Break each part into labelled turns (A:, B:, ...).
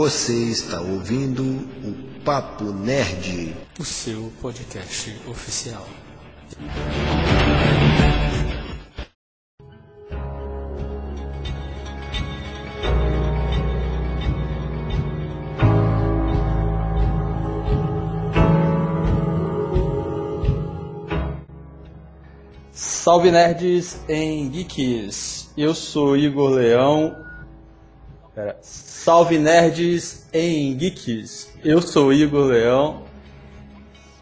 A: Você está ouvindo o Papo Nerd,
B: o seu podcast oficial.
C: Salve nerds em geeks! Eu sou Igor Leão. Pera. Salve nerds em geeks! Eu sou Igor Leão.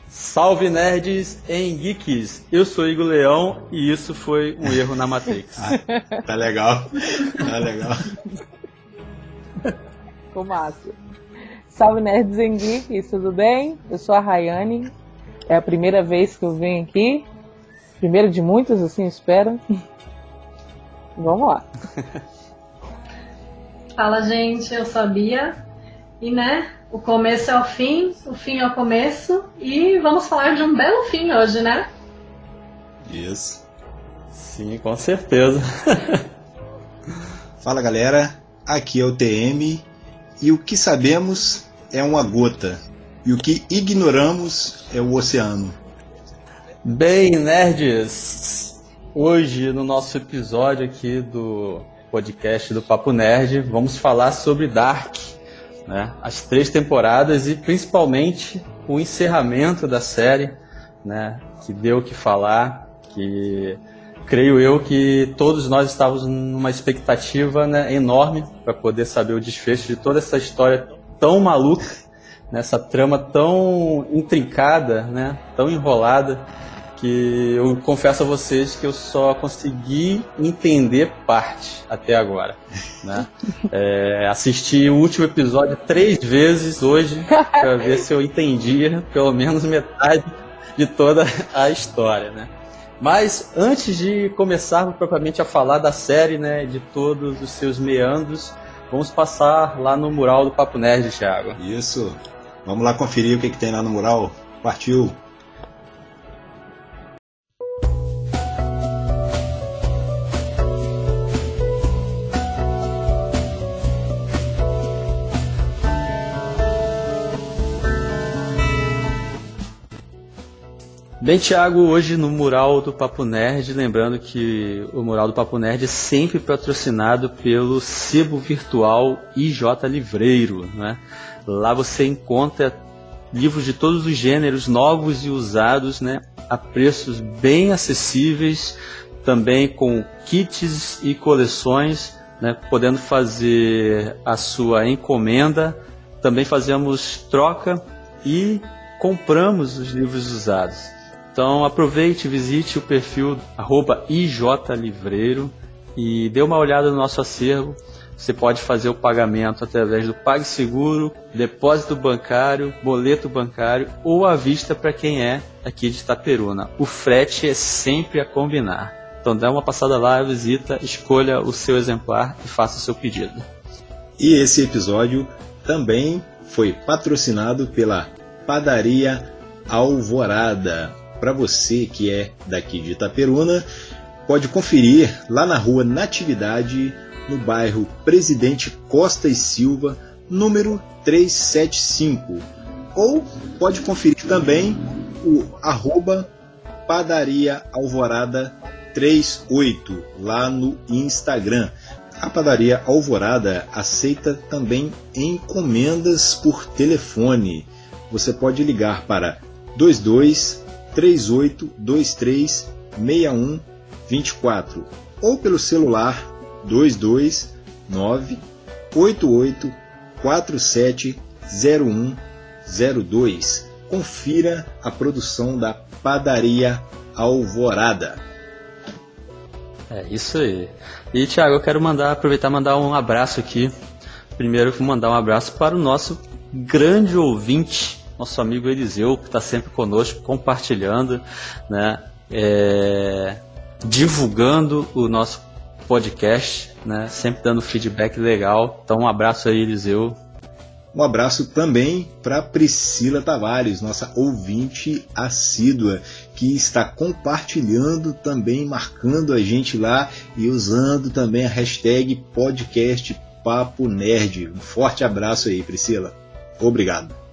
C: Salve nerds em geeks! Eu sou Igor Leão e isso foi um erro na Matrix.
A: ah, tá legal, tá legal.
D: Ficou massa. Salve nerds em geeks, tudo bem? Eu sou a Rayane. É a primeira vez que eu venho aqui Primeiro de muitos, assim, espero. Vamos lá.
E: Fala, gente, eu sabia. E, né, o começo é o fim, o fim é o começo. E vamos falar de um belo fim hoje, né?
A: Isso.
C: Sim, com certeza.
A: Fala, galera. Aqui é o TM. E o que sabemos é uma gota. E o que ignoramos é o oceano.
C: Bem, nerds, hoje no nosso episódio aqui do podcast do Papo Nerd, vamos falar sobre Dark, né? As três temporadas e principalmente o encerramento da série, né? Que deu o que falar, que creio eu que todos nós estávamos numa expectativa né, enorme para poder saber o desfecho de toda essa história tão maluca, nessa trama tão intrincada, né? Tão enrolada que eu confesso a vocês que eu só consegui entender parte até agora. Né? É, assisti o último episódio três vezes hoje para ver se eu entendia pelo menos metade de toda a história. Né? Mas antes de começarmos propriamente a falar da série, né, de todos os seus meandros, vamos passar lá no mural do Papo Nerd, Thiago.
A: Isso. Vamos lá conferir o que, que tem lá no mural. Partiu!
C: Bem, Thiago, hoje no mural do Papo Nerd, lembrando que o mural do Papo Nerd é sempre patrocinado pelo Sebo Virtual IJ Livreiro. Né? Lá você encontra livros de todos os gêneros, novos e usados, né? a preços bem acessíveis, também com kits e coleções, né? podendo fazer a sua encomenda. Também fazemos troca e compramos os livros usados. Então aproveite, visite o perfil @ijlivreiro e dê uma olhada no nosso acervo. Você pode fazer o pagamento através do PagSeguro, depósito bancário, boleto bancário ou à vista para quem é aqui de Itaperuna. O frete é sempre a combinar. Então dá uma passada lá, visita, escolha o seu exemplar e faça o seu pedido.
A: E esse episódio também foi patrocinado pela Padaria Alvorada para você que é daqui de Itaperuna, pode conferir lá na rua Natividade, no bairro Presidente Costa e Silva, número 375. Ou pode conferir também o arroba Padaria Alvorada 38 lá no Instagram. A Padaria Alvorada aceita também encomendas por telefone. Você pode ligar para 22 3823 6124 ou pelo celular 229 88 47 0102. Confira a produção da Padaria Alvorada.
C: É isso aí. E Thiago, eu quero mandar aproveitar mandar um abraço aqui. Primeiro, vou mandar um abraço para o nosso grande ouvinte, nosso amigo Eliseu, que está sempre conosco, compartilhando, né, é, divulgando o nosso podcast, né, sempre dando feedback legal. Então, um abraço aí, Eliseu.
A: Um abraço também para Priscila Tavares, nossa ouvinte assídua, que está compartilhando também, marcando a gente lá e usando também a hashtag podcast Papo Nerd. Um forte abraço aí, Priscila. Obrigado.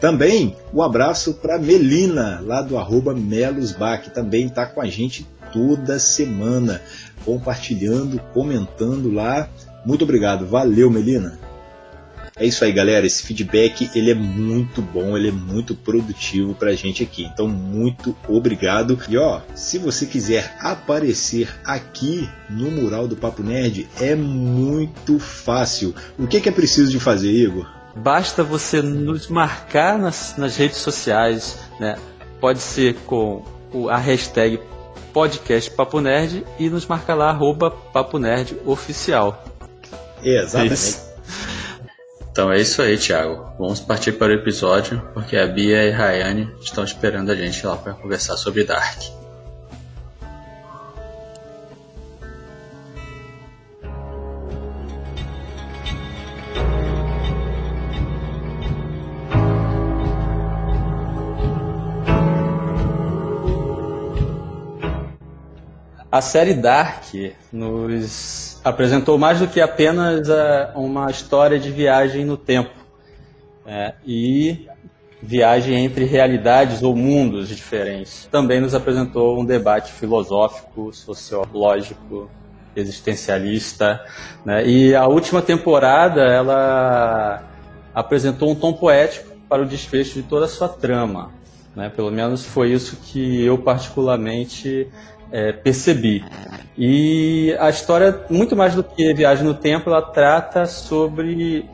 A: Também um abraço para Melina, lá do arroba Melosbach, também está com a gente toda semana, compartilhando, comentando lá. Muito obrigado, valeu Melina. É isso aí, galera. Esse feedback ele é muito bom, ele é muito produtivo pra gente aqui. Então, muito obrigado. E ó, se você quiser aparecer aqui no mural do Papo Nerd, é muito fácil. O que, que é preciso de fazer, Igor?
C: Basta você nos marcar nas, nas redes sociais, né? Pode ser com a hashtag podcast Papo Nerd e nos marcar lá, arroba Papo Nerd Oficial.
A: Exatamente. Isso.
C: Então é isso aí, Thiago. Vamos partir para o episódio, porque a Bia e a Rayane estão esperando a gente lá para conversar sobre Dark. A série Dark nos apresentou mais do que apenas uh, uma história de viagem no tempo é, e viagem entre realidades ou mundos diferentes. Também nos apresentou um debate filosófico, sociológico, existencialista. Né? E a última temporada ela apresentou um tom poético para o desfecho de toda a sua trama. Né? Pelo menos foi isso que eu particularmente é, percebi. E a história, muito mais do que Viagem no Tempo, ela trata sobre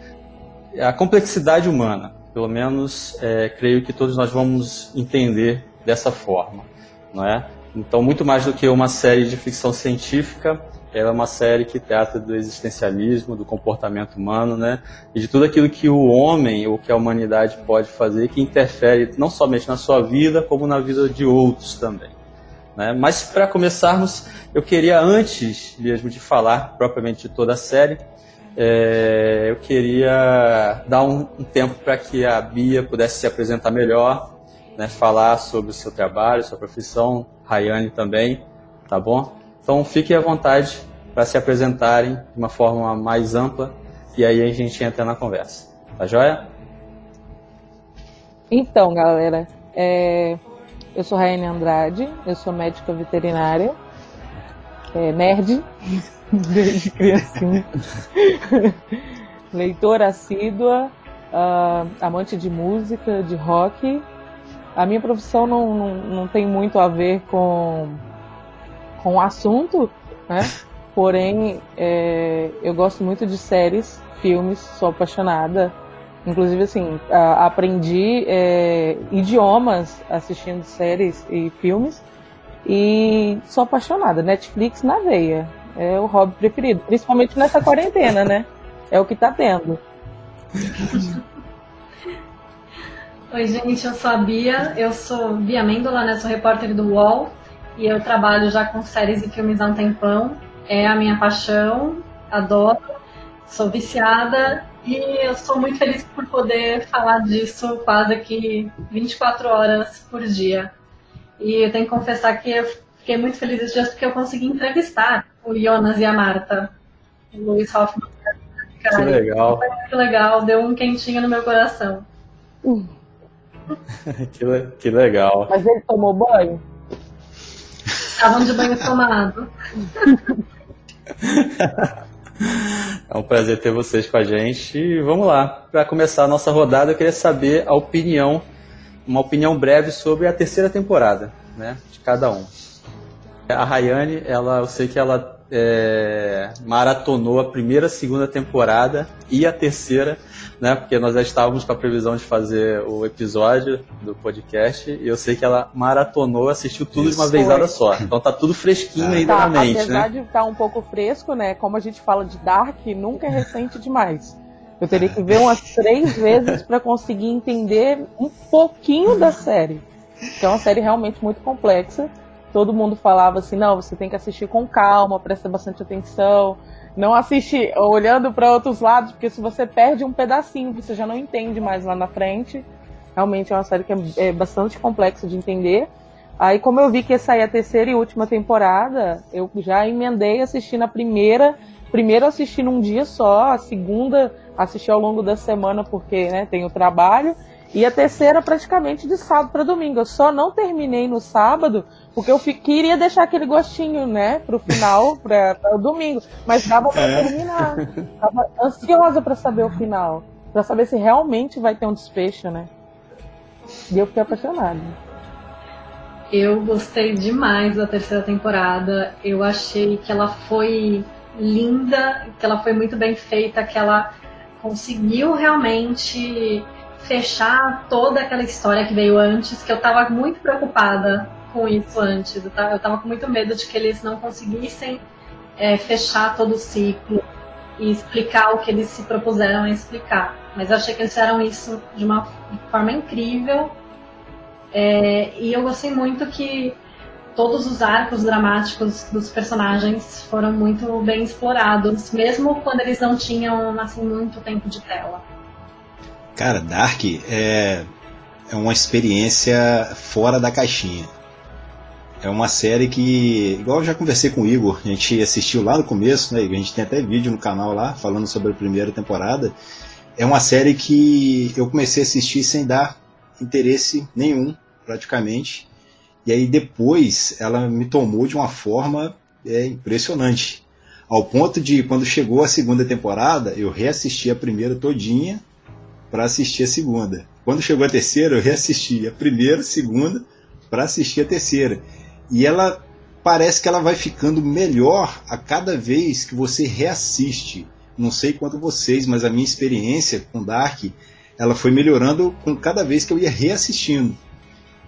C: a complexidade humana. Pelo menos, é, creio que todos nós vamos entender dessa forma, não é? Então, muito mais do que uma série de ficção científica, ela é uma série que trata do existencialismo, do comportamento humano, né? E de tudo aquilo que o homem ou que a humanidade pode fazer que interfere não somente na sua vida, como na vida de outros também. Né? Mas para começarmos, eu queria, antes mesmo de falar propriamente de toda a série, é, eu queria dar um, um tempo para que a Bia pudesse se apresentar melhor, né, falar sobre o seu trabalho, sua profissão, Rayane também, tá bom? Então fiquem à vontade para se apresentarem de uma forma mais ampla e aí a gente entra na conversa. Tá joia?
D: Então, galera, é, eu sou Raiane Andrade, eu sou médica veterinária, é, nerd, desde criancinha, leitora assídua, uh, amante de música, de rock. A minha profissão não, não, não tem muito a ver com, com o assunto, né? Porém, é, eu gosto muito de séries, filmes, sou apaixonada Inclusive, assim, aprendi é, idiomas assistindo séries e filmes e sou apaixonada. Netflix na veia. É o hobby preferido. Principalmente nessa quarentena, né? É o que tá tendo.
E: Oi, gente, eu sou a Bia. Eu sou Bia Mendola, né? Sou repórter do UOL. E eu trabalho já com séries e filmes há um tempão. É a minha paixão. Adoro. Sou viciada e eu sou muito feliz por poder falar disso quase que 24 horas por dia. E eu tenho que confessar que eu fiquei muito feliz esses dias porque eu consegui entrevistar o Jonas e a Marta, o Luiz Hoffman.
C: Cara, que legal. Foi
E: muito legal, deu um quentinho no meu coração.
C: que, que legal.
D: Mas ele tomou banho?
E: Estavam de banho tomado.
C: É um prazer ter vocês com a gente. E vamos lá. Para começar a nossa rodada, eu queria saber a opinião, uma opinião breve sobre a terceira temporada, né, de cada um. A Rayane, ela, eu sei que ela é, maratonou a primeira, segunda temporada e a terceira, né? Porque nós já estávamos com a previsão de fazer o episódio do podcast e eu sei que ela maratonou, assistiu tudo Isso. de uma vezada só. Então tá tudo fresquinho ah. ainda tá, na mente,
D: apesar
C: né?
D: de estar tá um pouco fresco, né? Como a gente fala de Dark, nunca é recente demais. Eu teria que ver umas três vezes para conseguir entender um pouquinho da série. Que é uma série realmente muito complexa todo mundo falava assim: não, você tem que assistir com calma, presta bastante atenção, não assiste olhando para outros lados, porque se você perde um pedacinho, você já não entende mais lá na frente. Realmente é uma série que é, é bastante complexa de entender. Aí, como eu vi que ia sair a terceira e última temporada, eu já emendei assistindo a primeira primeiro assisti num dia só, a segunda assisti ao longo da semana porque né, tem o trabalho, e a terceira praticamente de sábado para domingo. Eu só não terminei no sábado porque eu queria deixar aquele gostinho, né, pro final, para o domingo. Mas dava para é. terminar. Tava ansiosa para saber o final, para saber se realmente vai ter um desfecho, né? E eu fiquei apaixonada.
E: Eu gostei demais da terceira temporada. Eu achei que ela foi linda, que ela foi muito bem feita, que ela conseguiu realmente fechar toda aquela história que veio antes, que eu tava muito preocupada com isso antes. Eu tava, eu tava com muito medo de que eles não conseguissem é, fechar todo o ciclo e explicar o que eles se propuseram a explicar. Mas eu achei que eles fizeram isso de uma forma incrível. É, e eu gostei muito que todos os arcos dramáticos dos personagens foram muito bem explorados, mesmo quando eles não tinham assim muito tempo de tela.
A: Cara, Dark é, é uma experiência fora da caixinha. É uma série que, igual eu já conversei com o Igor, a gente assistiu lá no começo, né? A gente tem até vídeo no canal lá falando sobre a primeira temporada. É uma série que eu comecei a assistir sem dar interesse nenhum, praticamente. E aí depois ela me tomou de uma forma é, impressionante. Ao ponto de, quando chegou a segunda temporada, eu reassisti a primeira todinha para assistir a segunda. Quando chegou a terceira, eu reassisti a primeira, a segunda, para assistir a terceira. E ela parece que ela vai ficando melhor a cada vez que você reassiste. Não sei quanto vocês, mas a minha experiência com Dark, ela foi melhorando com cada vez que eu ia reassistindo.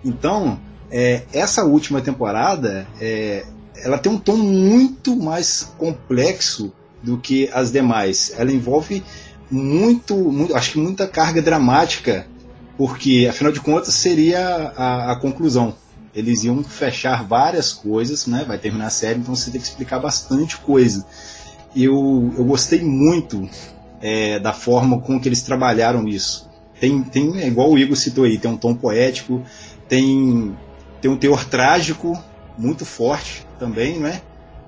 A: Então, é, essa última temporada, é, ela tem um tom muito mais complexo do que as demais. Ela envolve muito, muito, acho que muita carga dramática, porque afinal de contas seria a, a, conclusão. Eles iam fechar várias coisas, né? Vai terminar a série, então você tem que explicar bastante coisa. Eu, eu gostei muito é, da forma com que eles trabalharam isso. Tem, tem, é igual o Igor citou aí, tem um tom poético, tem, tem um teor trágico muito forte também, né?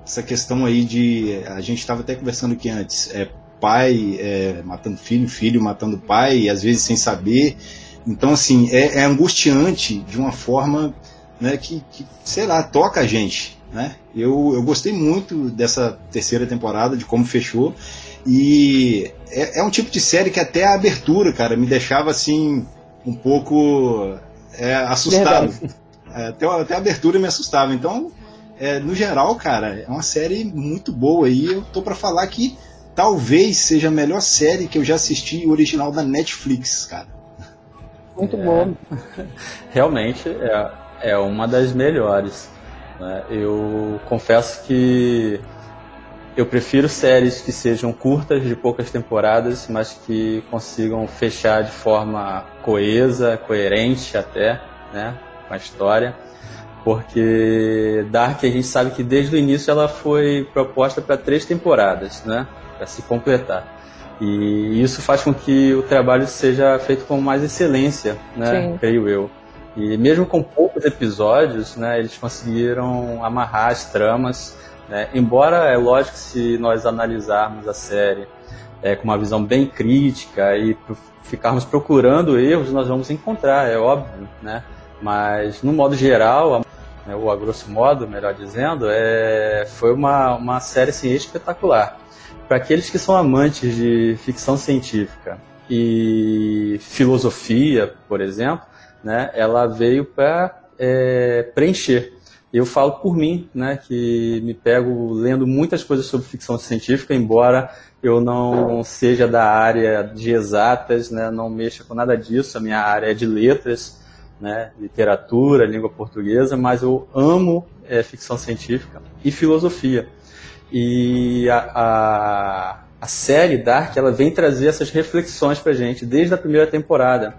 A: Essa questão aí de. A gente estava até conversando aqui antes. É, pai é, matando filho, filho matando pai, e às vezes sem saber. Então, assim, é, é angustiante de uma forma né, que, que, sei lá, toca a gente. Né? Eu, eu gostei muito dessa terceira temporada, de como fechou. E é, é um tipo de série que até a abertura, cara, me deixava assim um pouco é, assustado. É, até, até a abertura me assustava. Então, é, no geral, cara, é uma série muito boa. E eu tô para falar que talvez seja a melhor série que eu já assisti original da Netflix, cara.
D: Muito é, bom.
C: Realmente é, é uma das melhores. Né? Eu confesso que eu prefiro séries que sejam curtas, de poucas temporadas, mas que consigam fechar de forma coesa, coerente até, né, com a história. Porque Dark a gente sabe que desde o início ela foi proposta para três temporadas, né? Para se completar. E isso faz com que o trabalho seja feito com mais excelência, né, creio eu. E mesmo com poucos episódios, né, eles conseguiram amarrar as tramas. Né? Embora é lógico se nós analisarmos a série é, com uma visão bem crítica e ficarmos procurando erros, nós vamos encontrar, é óbvio, né? Mas no modo geral, né, ou a grosso modo, melhor dizendo, é, foi uma, uma série assim, espetacular para aqueles que são amantes de ficção científica e filosofia, por exemplo, né, ela veio para é, preencher. Eu falo por mim, né, que me pego lendo muitas coisas sobre ficção científica, embora eu não seja da área de exatas, né, não mexa com nada disso, a minha área é de letras, né, literatura, língua portuguesa, mas eu amo é, ficção científica e filosofia. E a, a, a série Dark ela vem trazer essas reflexões para gente desde a primeira temporada,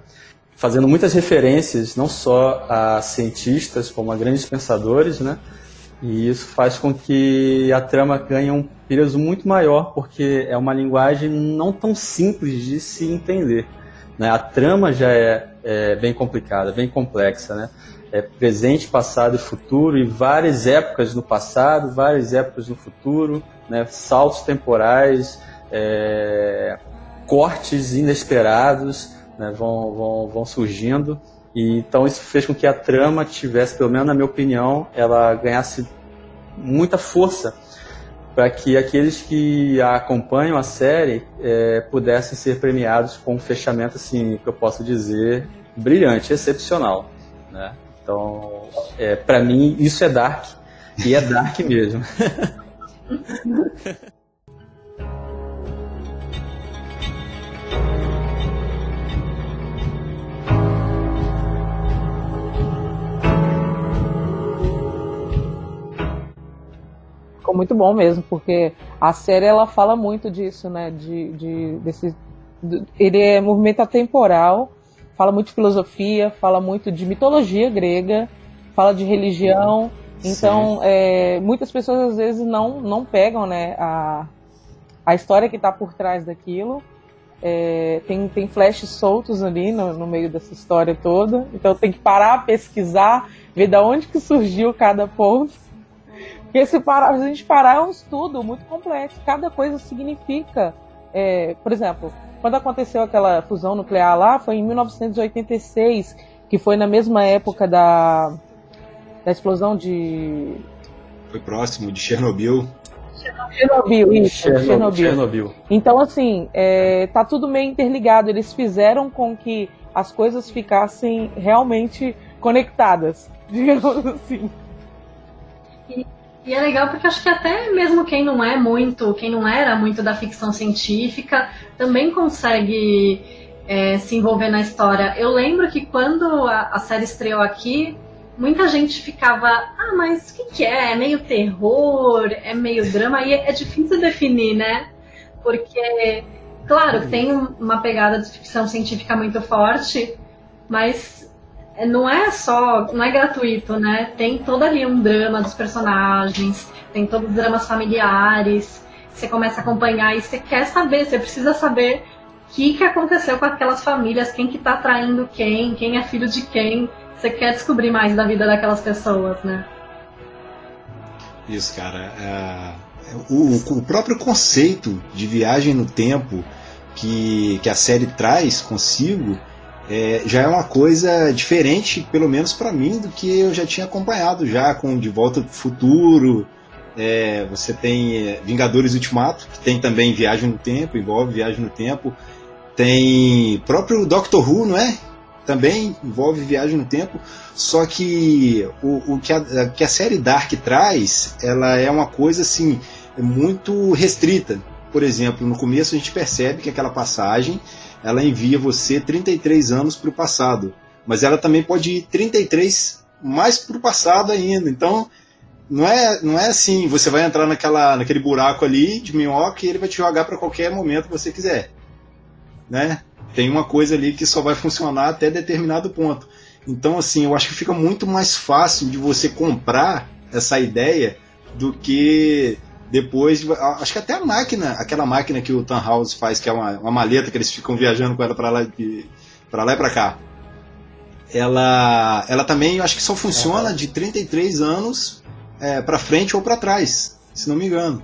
C: fazendo muitas referências não só a cientistas como a grandes pensadores, né? E isso faz com que a trama ganhe um peso muito maior, porque é uma linguagem não tão simples de se entender. Né? A trama já é, é bem complicada, bem complexa, né? É, presente, passado e futuro, e várias épocas no passado, várias épocas no futuro, né, saltos temporais, é, cortes inesperados né, vão, vão, vão surgindo. E, então isso fez com que a trama tivesse, pelo menos na minha opinião, ela ganhasse muita força para que aqueles que a acompanham a série é, pudessem ser premiados com um fechamento assim que eu posso dizer brilhante, excepcional, né? Então, é, para mim isso é dark e é dark mesmo.
D: ficou muito bom mesmo, porque a série ela fala muito disso, né? De, de desse, ele é movimento atemporal, fala muito de filosofia, fala muito de mitologia grega, fala de religião. Então, é, muitas pessoas às vezes não, não pegam né, a, a história que está por trás daquilo. É, tem, tem flashes soltos ali no, no meio dessa história toda. Então tem que parar, pesquisar, ver da onde que surgiu cada ponto porque se, parar, se a gente parar, é um estudo muito complexo. Cada coisa significa. É, por exemplo, quando aconteceu aquela fusão nuclear lá, foi em 1986, que foi na mesma época da, da explosão de.
A: Foi próximo de Chernobyl.
D: Chernobyl, isso,
C: Chernobyl.
D: Chernobyl.
C: Chernobyl.
D: Então, assim, é, tá tudo meio interligado. Eles fizeram com que as coisas ficassem realmente conectadas, digamos assim.
E: E é legal porque acho que até mesmo quem não é muito, quem não era muito da ficção científica, também consegue é, se envolver na história. Eu lembro que quando a, a, série estreou aqui, muita gente ficava, ah, mas o que, que, é? É meio terror, é meio drama, e é, é difícil definir, né? Porque, claro, tem uma pegada de ficção científica muito forte, mas não é só, não é gratuito, né? Tem todo ali um drama dos personagens, tem todos os dramas familiares. Você começa a acompanhar e você quer saber, você precisa saber o que, que aconteceu com aquelas famílias, quem que tá traindo quem, quem é filho de quem. Você quer descobrir mais da vida daquelas pessoas, né?
A: Isso, cara. É... O, o próprio conceito de viagem no tempo que, que a série traz consigo é, já é uma coisa diferente, pelo menos para mim, do que eu já tinha acompanhado já com De Volta para o Futuro. É, você tem é, Vingadores Ultimato, que tem também viagem no tempo, envolve viagem no tempo. Tem próprio Doctor Who, não é? Também envolve viagem no tempo. Só que o, o que, a, que a série Dark traz, ela é uma coisa assim muito restrita. Por exemplo, no começo a gente percebe que aquela passagem ela envia você 33 anos para o passado. Mas ela também pode ir 33 mais para o passado ainda. Então, não é, não é assim, você vai entrar naquela, naquele buraco ali de minhoca e ele vai te jogar para qualquer momento que você quiser. Né? Tem uma coisa ali que só vai funcionar até determinado ponto. Então, assim, eu acho que fica muito mais fácil de você comprar essa ideia do que depois, acho que até a máquina, aquela máquina que o Tannhaus faz, que é uma, uma maleta que eles ficam viajando com ela para lá, para lá e para cá. Ela, ela também, eu acho que só funciona de 33 anos é, para frente ou para trás, se não me engano.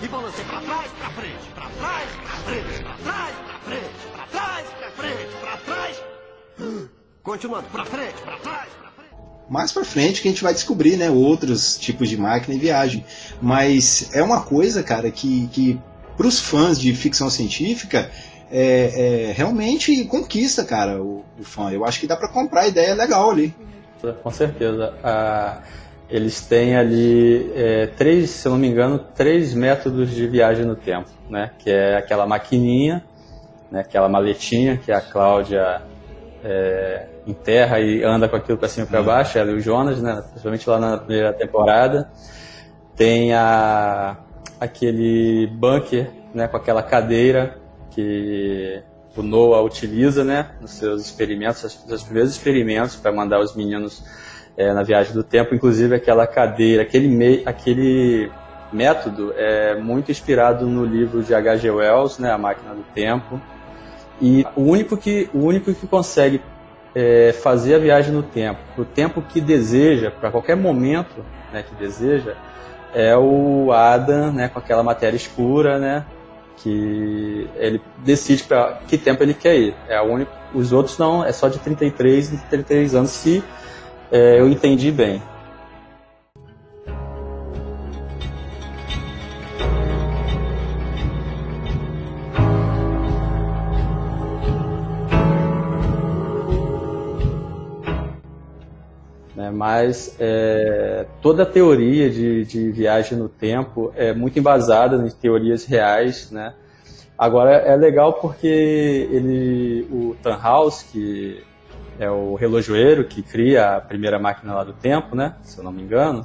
A: E balançar para trás, para frente, para trás, para frente, para trás, para frente, para trás, para frente, para trás. Continuando, para frente, para trás mais para frente que a gente vai descobrir, né, outros tipos de máquina e viagem. Mas é uma coisa, cara, que, que para os fãs de ficção científica é, é, realmente conquista, cara, o, o, fã. Eu acho que dá para comprar ideia legal ali.
C: Com certeza. Ah, eles têm ali é, três, se eu não me engano, três métodos de viagem no tempo, né? Que é aquela maquininha, né? aquela maletinha que a Cláudia é, em terra e anda com aquilo para cima e para baixo, ela e o Jonas, né? principalmente lá na primeira temporada. Tem a, aquele bunker né? com aquela cadeira que o Noah utiliza né? nos seus experimentos, nos seus primeiros experimentos para mandar os meninos é, na viagem do tempo, inclusive aquela cadeira, aquele, mei, aquele método é muito inspirado no livro de H.G. Wells, né? A Máquina do Tempo. E o único que, o único que consegue é, fazer a viagem no tempo, o tempo que deseja, para qualquer momento né, que deseja, é o Adam, né, com aquela matéria escura, né, que ele decide para que tempo ele quer ir. É a única, os outros não, é só de 33 e 33 anos, se é, eu entendi bem. Né, mas é, toda a teoria de, de, viagem no tempo é muito embasada em teorias reais, né? Agora é legal porque ele, o Tannhaus, que é o relojoeiro que cria a primeira máquina lá do tempo, né? Se eu não me engano,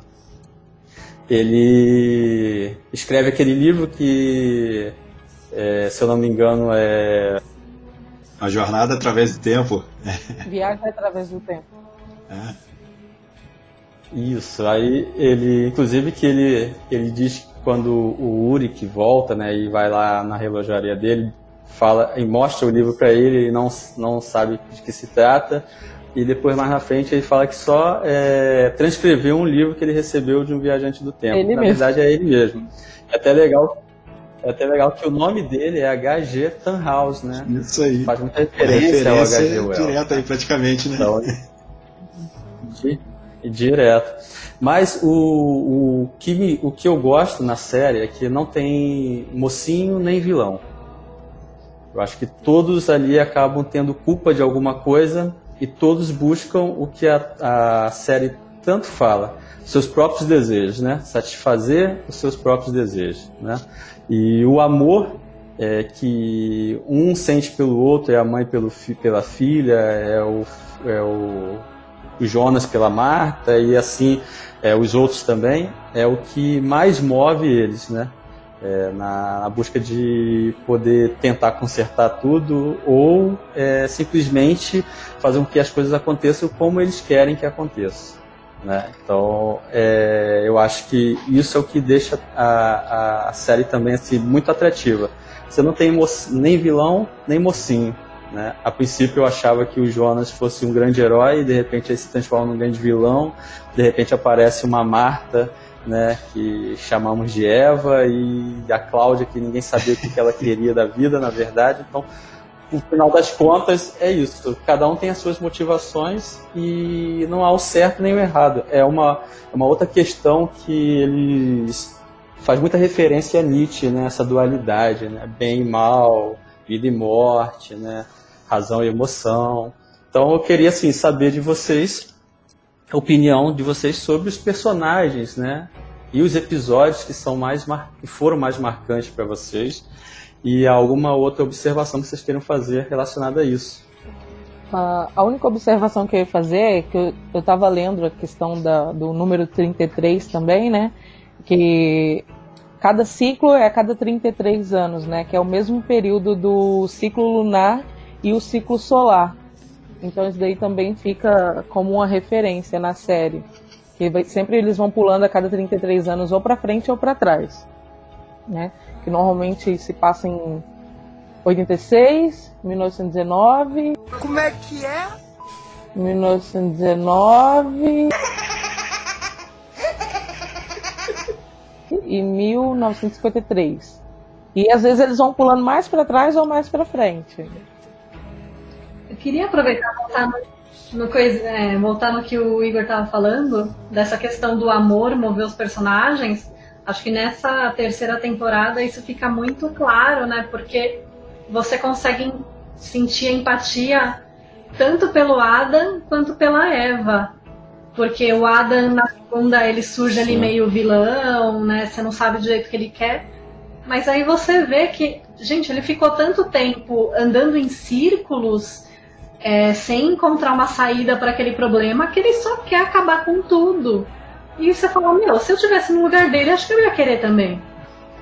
C: ele escreve aquele livro que, é, se eu não me engano, é
A: a jornada através do tempo.
D: Viagem através do tempo. É.
C: Isso, aí ele, inclusive que ele, ele diz que quando o Uric volta, né, e vai lá na relojaria dele, fala e mostra o livro para ele, ele não, não sabe de que se trata, e depois mais na frente ele fala que só é, transcreveu um livro que ele recebeu de um viajante do tempo. Ele na mesmo. verdade é ele mesmo. É até legal é até legal que o nome dele é H.G. Tannhaus, né?
A: Isso aí.
C: Faz muita referência, referência ao H.G.
A: Wells. Direto aí, praticamente, né?
C: Então, Direto. Mas o, o, que me, o que eu gosto na série é que não tem mocinho nem vilão. Eu acho que todos ali acabam tendo culpa de alguma coisa e todos buscam o que a, a série tanto fala, seus próprios desejos, né? Satisfazer os seus próprios desejos, né? E o amor é que um sente pelo outro, é a mãe pelo, pela filha, é o, é o o Jonas pela Marta e assim é, os outros também, é o que mais move eles, né? É, na, na, busca de poder tentar consertar tudo ou é, simplesmente fazer com que as coisas aconteçam como eles querem que aconteça. Né? Então, é, eu acho que isso é o que deixa a, a série também assim, muito atrativa. Você não tem nem vilão, nem mocinho. Né? A princípio eu achava que o Jonas fosse um grande herói, de repente ele se transforma num grande vilão, de repente aparece uma Marta, né, que chamamos de Eva, e a Cláudia, que ninguém sabia o que ela queria da vida, na verdade. Então, no final das contas, é isso. Cada um tem as suas motivações e não há o certo nem o errado. É uma, é uma outra questão que eles faz muita referência a Nietzsche, né? Essa dualidade, né? Bem e mal, vida e morte, né? Razão e emoção. Então eu queria assim saber de vocês a opinião de vocês sobre os personagens, né? E os episódios que são mais mar... que foram mais marcantes para vocês e alguma outra observação que vocês queiram fazer relacionada a isso.
D: A única observação que eu ia fazer é que eu estava lendo a questão da, do número 33 também, né? Que cada ciclo é a cada 33 anos, né? Que é o mesmo período do ciclo lunar e o ciclo solar. Então isso daí também fica como uma referência na série. Que vai, sempre eles vão pulando a cada 33 anos ou para frente ou para trás. Né? Que normalmente se passa em 86, 1919.
F: Como é que é?
D: 1919 e 1953. E às vezes eles vão pulando mais para trás ou mais para frente.
E: Eu queria aproveitar e voltar no, no, coisa, é, voltar no que o Igor estava falando, dessa questão do amor mover os personagens. Acho que nessa terceira temporada isso fica muito claro, né? Porque você consegue sentir empatia tanto pelo Adam quanto pela Eva. Porque o Adam, na segunda, ele surge Sim. ali meio vilão, né? Você não sabe do jeito que ele quer. Mas aí você vê que, gente, ele ficou tanto tempo andando em círculos é, sem encontrar uma saída para aquele problema, que ele só quer acabar com tudo. E você fala, meu, se eu tivesse no lugar dele, acho que eu ia querer também.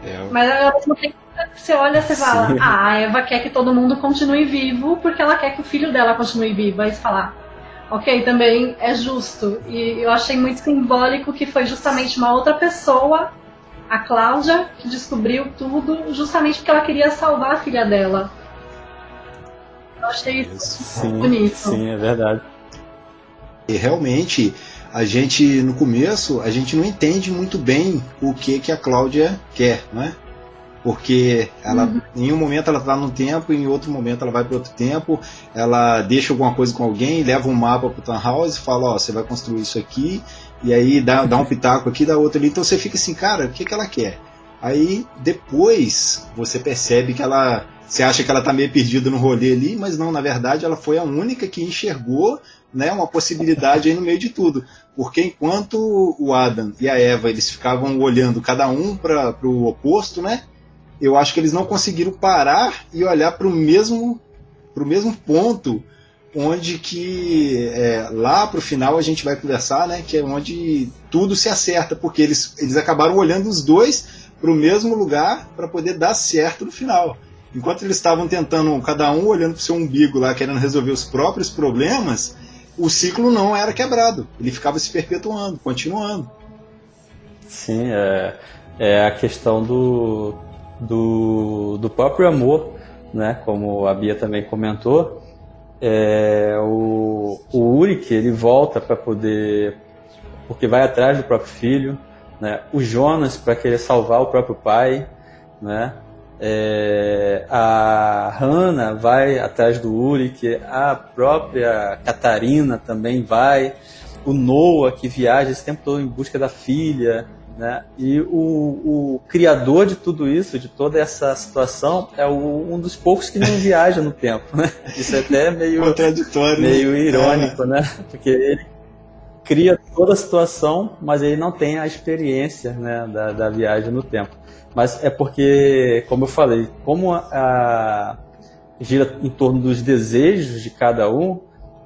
E: É. Mas ao mesmo tempo você olha e fala, ah, a Eva quer que todo mundo continue vivo porque ela quer que o filho dela continue vivo. Aí você fala, ok, também é justo. E eu achei muito simbólico que foi justamente uma outra pessoa, a Cláudia, que descobriu tudo justamente porque ela queria salvar a filha dela. Eu achei isso sim, bonito.
C: Sim, é verdade.
A: E realmente a gente no começo a gente não entende muito bem o que que a Cláudia quer, né? Porque ela, uhum. em um momento ela está num tempo, em outro momento ela vai para outro tempo, ela deixa alguma coisa com alguém, leva um mapa para o townhouse e fala, ó, você vai construir isso aqui, e aí dá, dá um pitaco aqui, dá outro ali, então você fica assim, cara, o que, que ela quer? Aí depois você percebe que ela. Você acha que ela está meio perdida no rolê ali, mas não, na verdade ela foi a única que enxergou né, uma possibilidade aí no meio de tudo. Porque enquanto o Adam e a Eva eles ficavam olhando cada um para o oposto, né? Eu acho que eles não conseguiram parar e olhar para o mesmo, pro mesmo ponto onde que é, lá para o final a gente vai conversar, né? Que é onde tudo se acerta, porque eles, eles acabaram olhando os dois para o mesmo lugar para poder dar certo no final. Enquanto eles estavam tentando, cada um olhando para o seu umbigo lá, querendo resolver os próprios problemas, o ciclo não era quebrado. Ele ficava se perpetuando, continuando.
C: Sim, é, é a questão do, do, do próprio amor, né? como a Bia também comentou. É, o, o Uric ele volta para poder. porque vai atrás do próprio filho né? o Jonas para querer salvar o próprio pai, né? É, a Hannah vai atrás do Uric, a própria Catarina também vai, o Noah que viaja esse tempo todo em busca da filha, né? E o, o criador de tudo isso, de toda essa situação, é o, um dos poucos que não viaja no tempo, né? Isso é até meio
A: contraditório,
C: né? meio irônico, é. né? Porque ele cria toda a situação, mas ele não tem a experiência né, da, da viagem no tempo. Mas é porque, como eu falei, como a, a, gira em torno dos desejos de cada um,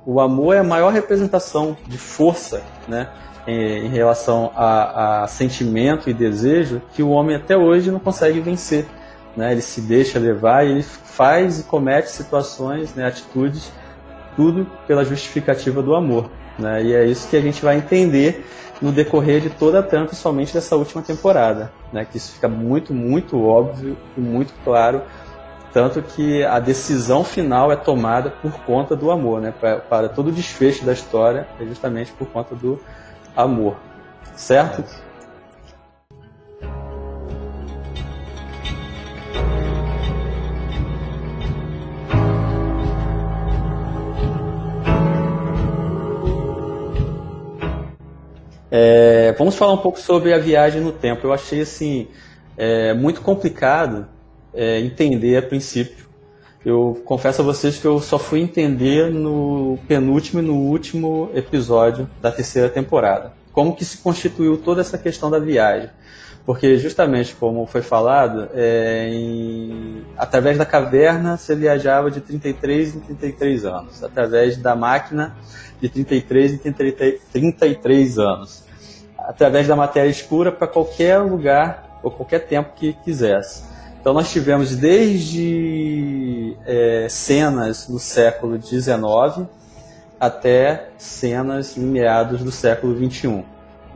C: o amor é a maior representação de força, né, em, em relação a, a, sentimento e desejo que o homem até hoje não consegue vencer. Né? Ele se deixa levar e ele faz e comete situações, né, atitudes, tudo pela justificativa do amor. Né? E é isso que a gente vai entender no decorrer de toda a trama, principalmente dessa última temporada. Né? Que isso fica muito, muito óbvio e muito claro. Tanto que a decisão final é tomada por conta do amor. Né? Para, para todo o desfecho da história é justamente por conta do amor. Certo? É, vamos falar um pouco sobre a viagem no tempo. Eu achei assim é, muito complicado é, entender a princípio. Eu confesso a vocês que eu só fui entender no penúltimo e no último episódio da terceira temporada. Como que se constituiu toda essa questão da viagem. Porque justamente como foi falado, é, em, através da caverna você viajava de 33 em 33 anos. Através da máquina de 33 em 33 anos, através da matéria escura para qualquer lugar ou qualquer tempo que quisesse. Então nós tivemos desde é, cenas no século XIX até cenas em meados do século XXI,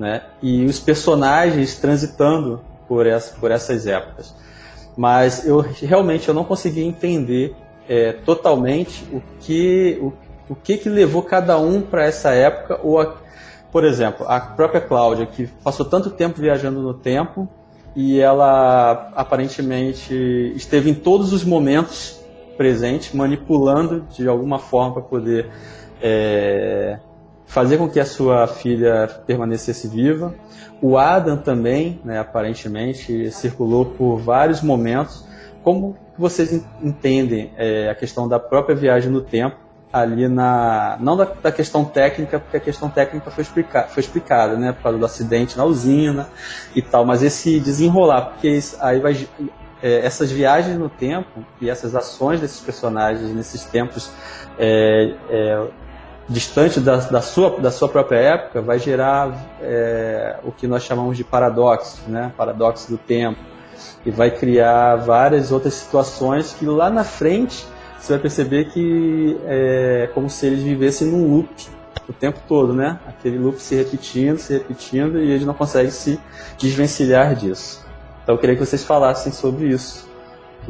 C: né? E os personagens transitando por, essa, por essas épocas. Mas eu realmente eu não consegui entender é, totalmente o que, o o que, que levou cada um para essa época, ou, a, por exemplo, a própria Cláudia, que passou tanto tempo viajando no tempo e ela aparentemente esteve em todos os momentos presente, manipulando de alguma forma para poder é, fazer com que a sua filha permanecesse viva. O Adam também, né, aparentemente, circulou por vários momentos. Como vocês entendem é, a questão da própria viagem no tempo ali na. Não da, da, questão técnica, porque a questão técnica foi, explica, foi explicada, né? Por causa do acidente na usina e tal, mas esse desenrolar, porque aí vai. É, essas viagens no tempo e essas ações desses personagens nesses tempos é, é, distante da, da, sua, da sua própria época vai gerar é, o que nós chamamos de paradoxo, né? paradoxo do tempo, e vai criar várias outras situações que lá na frente você vai perceber que é como se eles vivessem num loop o tempo todo, né? Aquele loop se repetindo, se repetindo e eles não conseguem se desvencilhar disso. Então eu queria que vocês falassem sobre isso.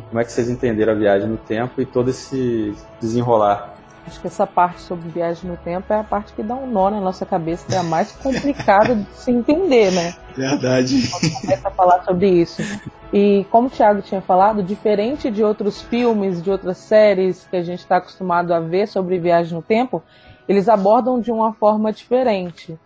C: Como é que vocês entenderam a viagem no tempo e todo esse desenrolar?
D: Acho que essa parte sobre viagem no tempo é a parte que dá um nó na nossa cabeça, que é a mais complicada de se entender, né?
A: Verdade.
D: Começa a falar sobre isso. E como o Thiago tinha falado, diferente de outros filmes, de outras séries que a gente está acostumado a ver sobre viagem no tempo, eles abordam de uma forma diferente.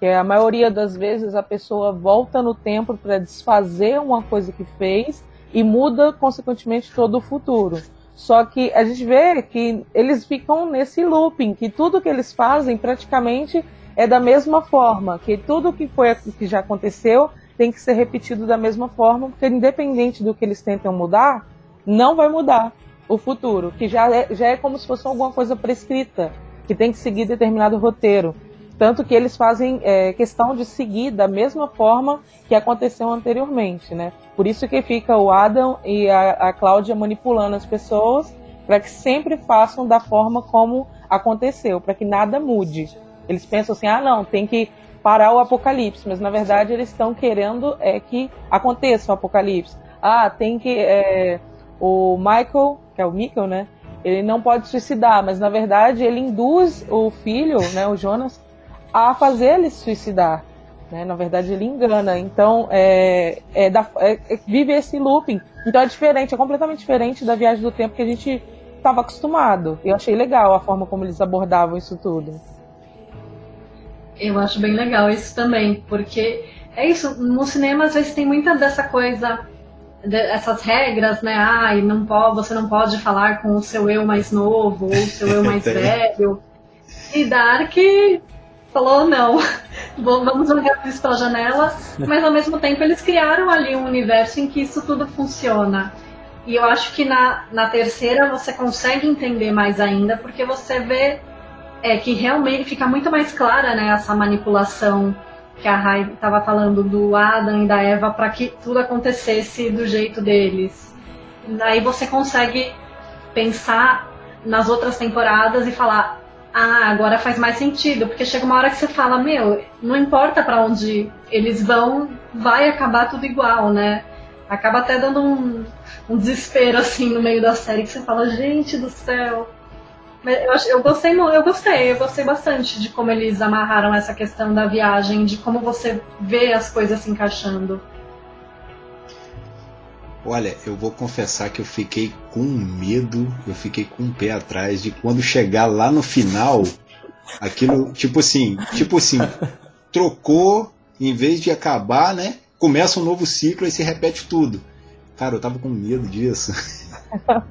D: Que a maioria das vezes a pessoa volta no tempo para desfazer uma coisa que fez e muda, consequentemente, todo o futuro. Só que a gente vê que eles ficam nesse looping, que tudo que eles fazem praticamente é da mesma forma, que tudo que foi que já aconteceu tem que ser repetido da mesma forma, porque independente do que eles tentam mudar, não vai mudar o futuro, que já é, já é como se fosse alguma coisa prescrita, que tem que seguir determinado roteiro. Tanto que eles fazem é, questão de seguir da mesma forma que aconteceu anteriormente, né? Por isso que fica o Adam e a, a Cláudia manipulando as pessoas para que sempre façam da forma como aconteceu, para que nada mude. Eles pensam assim, ah não, tem que parar o apocalipse, mas na verdade eles estão querendo é que aconteça o apocalipse. Ah, tem que é, o Michael, que é o Michael, né? Ele não pode suicidar, mas na verdade ele induz o filho, né, o Jonas, a fazer ele suicidar. Né? Na verdade, ele engana. Então, é, é, da, é, é, vive esse looping. Então, é diferente, é completamente diferente da viagem do tempo que a gente estava acostumado. Eu achei legal a forma como eles abordavam isso tudo.
E: Eu acho bem legal isso também, porque é isso, no cinema às vezes tem muita dessa coisa, essas regras, né? Ai, não pode, você não pode falar com o seu eu mais novo ou o seu eu mais velho. E Dark falou não, vamos jogar isso pela janela, mas ao mesmo tempo eles criaram ali um universo em que isso tudo funciona. E eu acho que na, na terceira você consegue entender mais ainda, porque você vê é, que realmente fica muito mais clara né, essa manipulação que a Rai estava falando do Adam e da Eva para que tudo acontecesse do jeito deles. Daí você consegue pensar nas outras temporadas e falar: ah, agora faz mais sentido, porque chega uma hora que você fala, meu, não importa para onde eles vão, vai acabar tudo igual, né? Acaba até dando um, um desespero assim no meio da série que você fala, gente do céu. Eu, eu, gostei, eu gostei, eu gostei bastante de como eles amarraram essa questão da viagem, de como você vê as coisas se encaixando.
A: Olha, eu vou confessar que eu fiquei com medo, eu fiquei com o pé atrás de quando chegar lá no final, aquilo, tipo assim, tipo assim, trocou, em vez de acabar, né? Começa um novo ciclo e se repete tudo. Cara, eu tava com medo disso.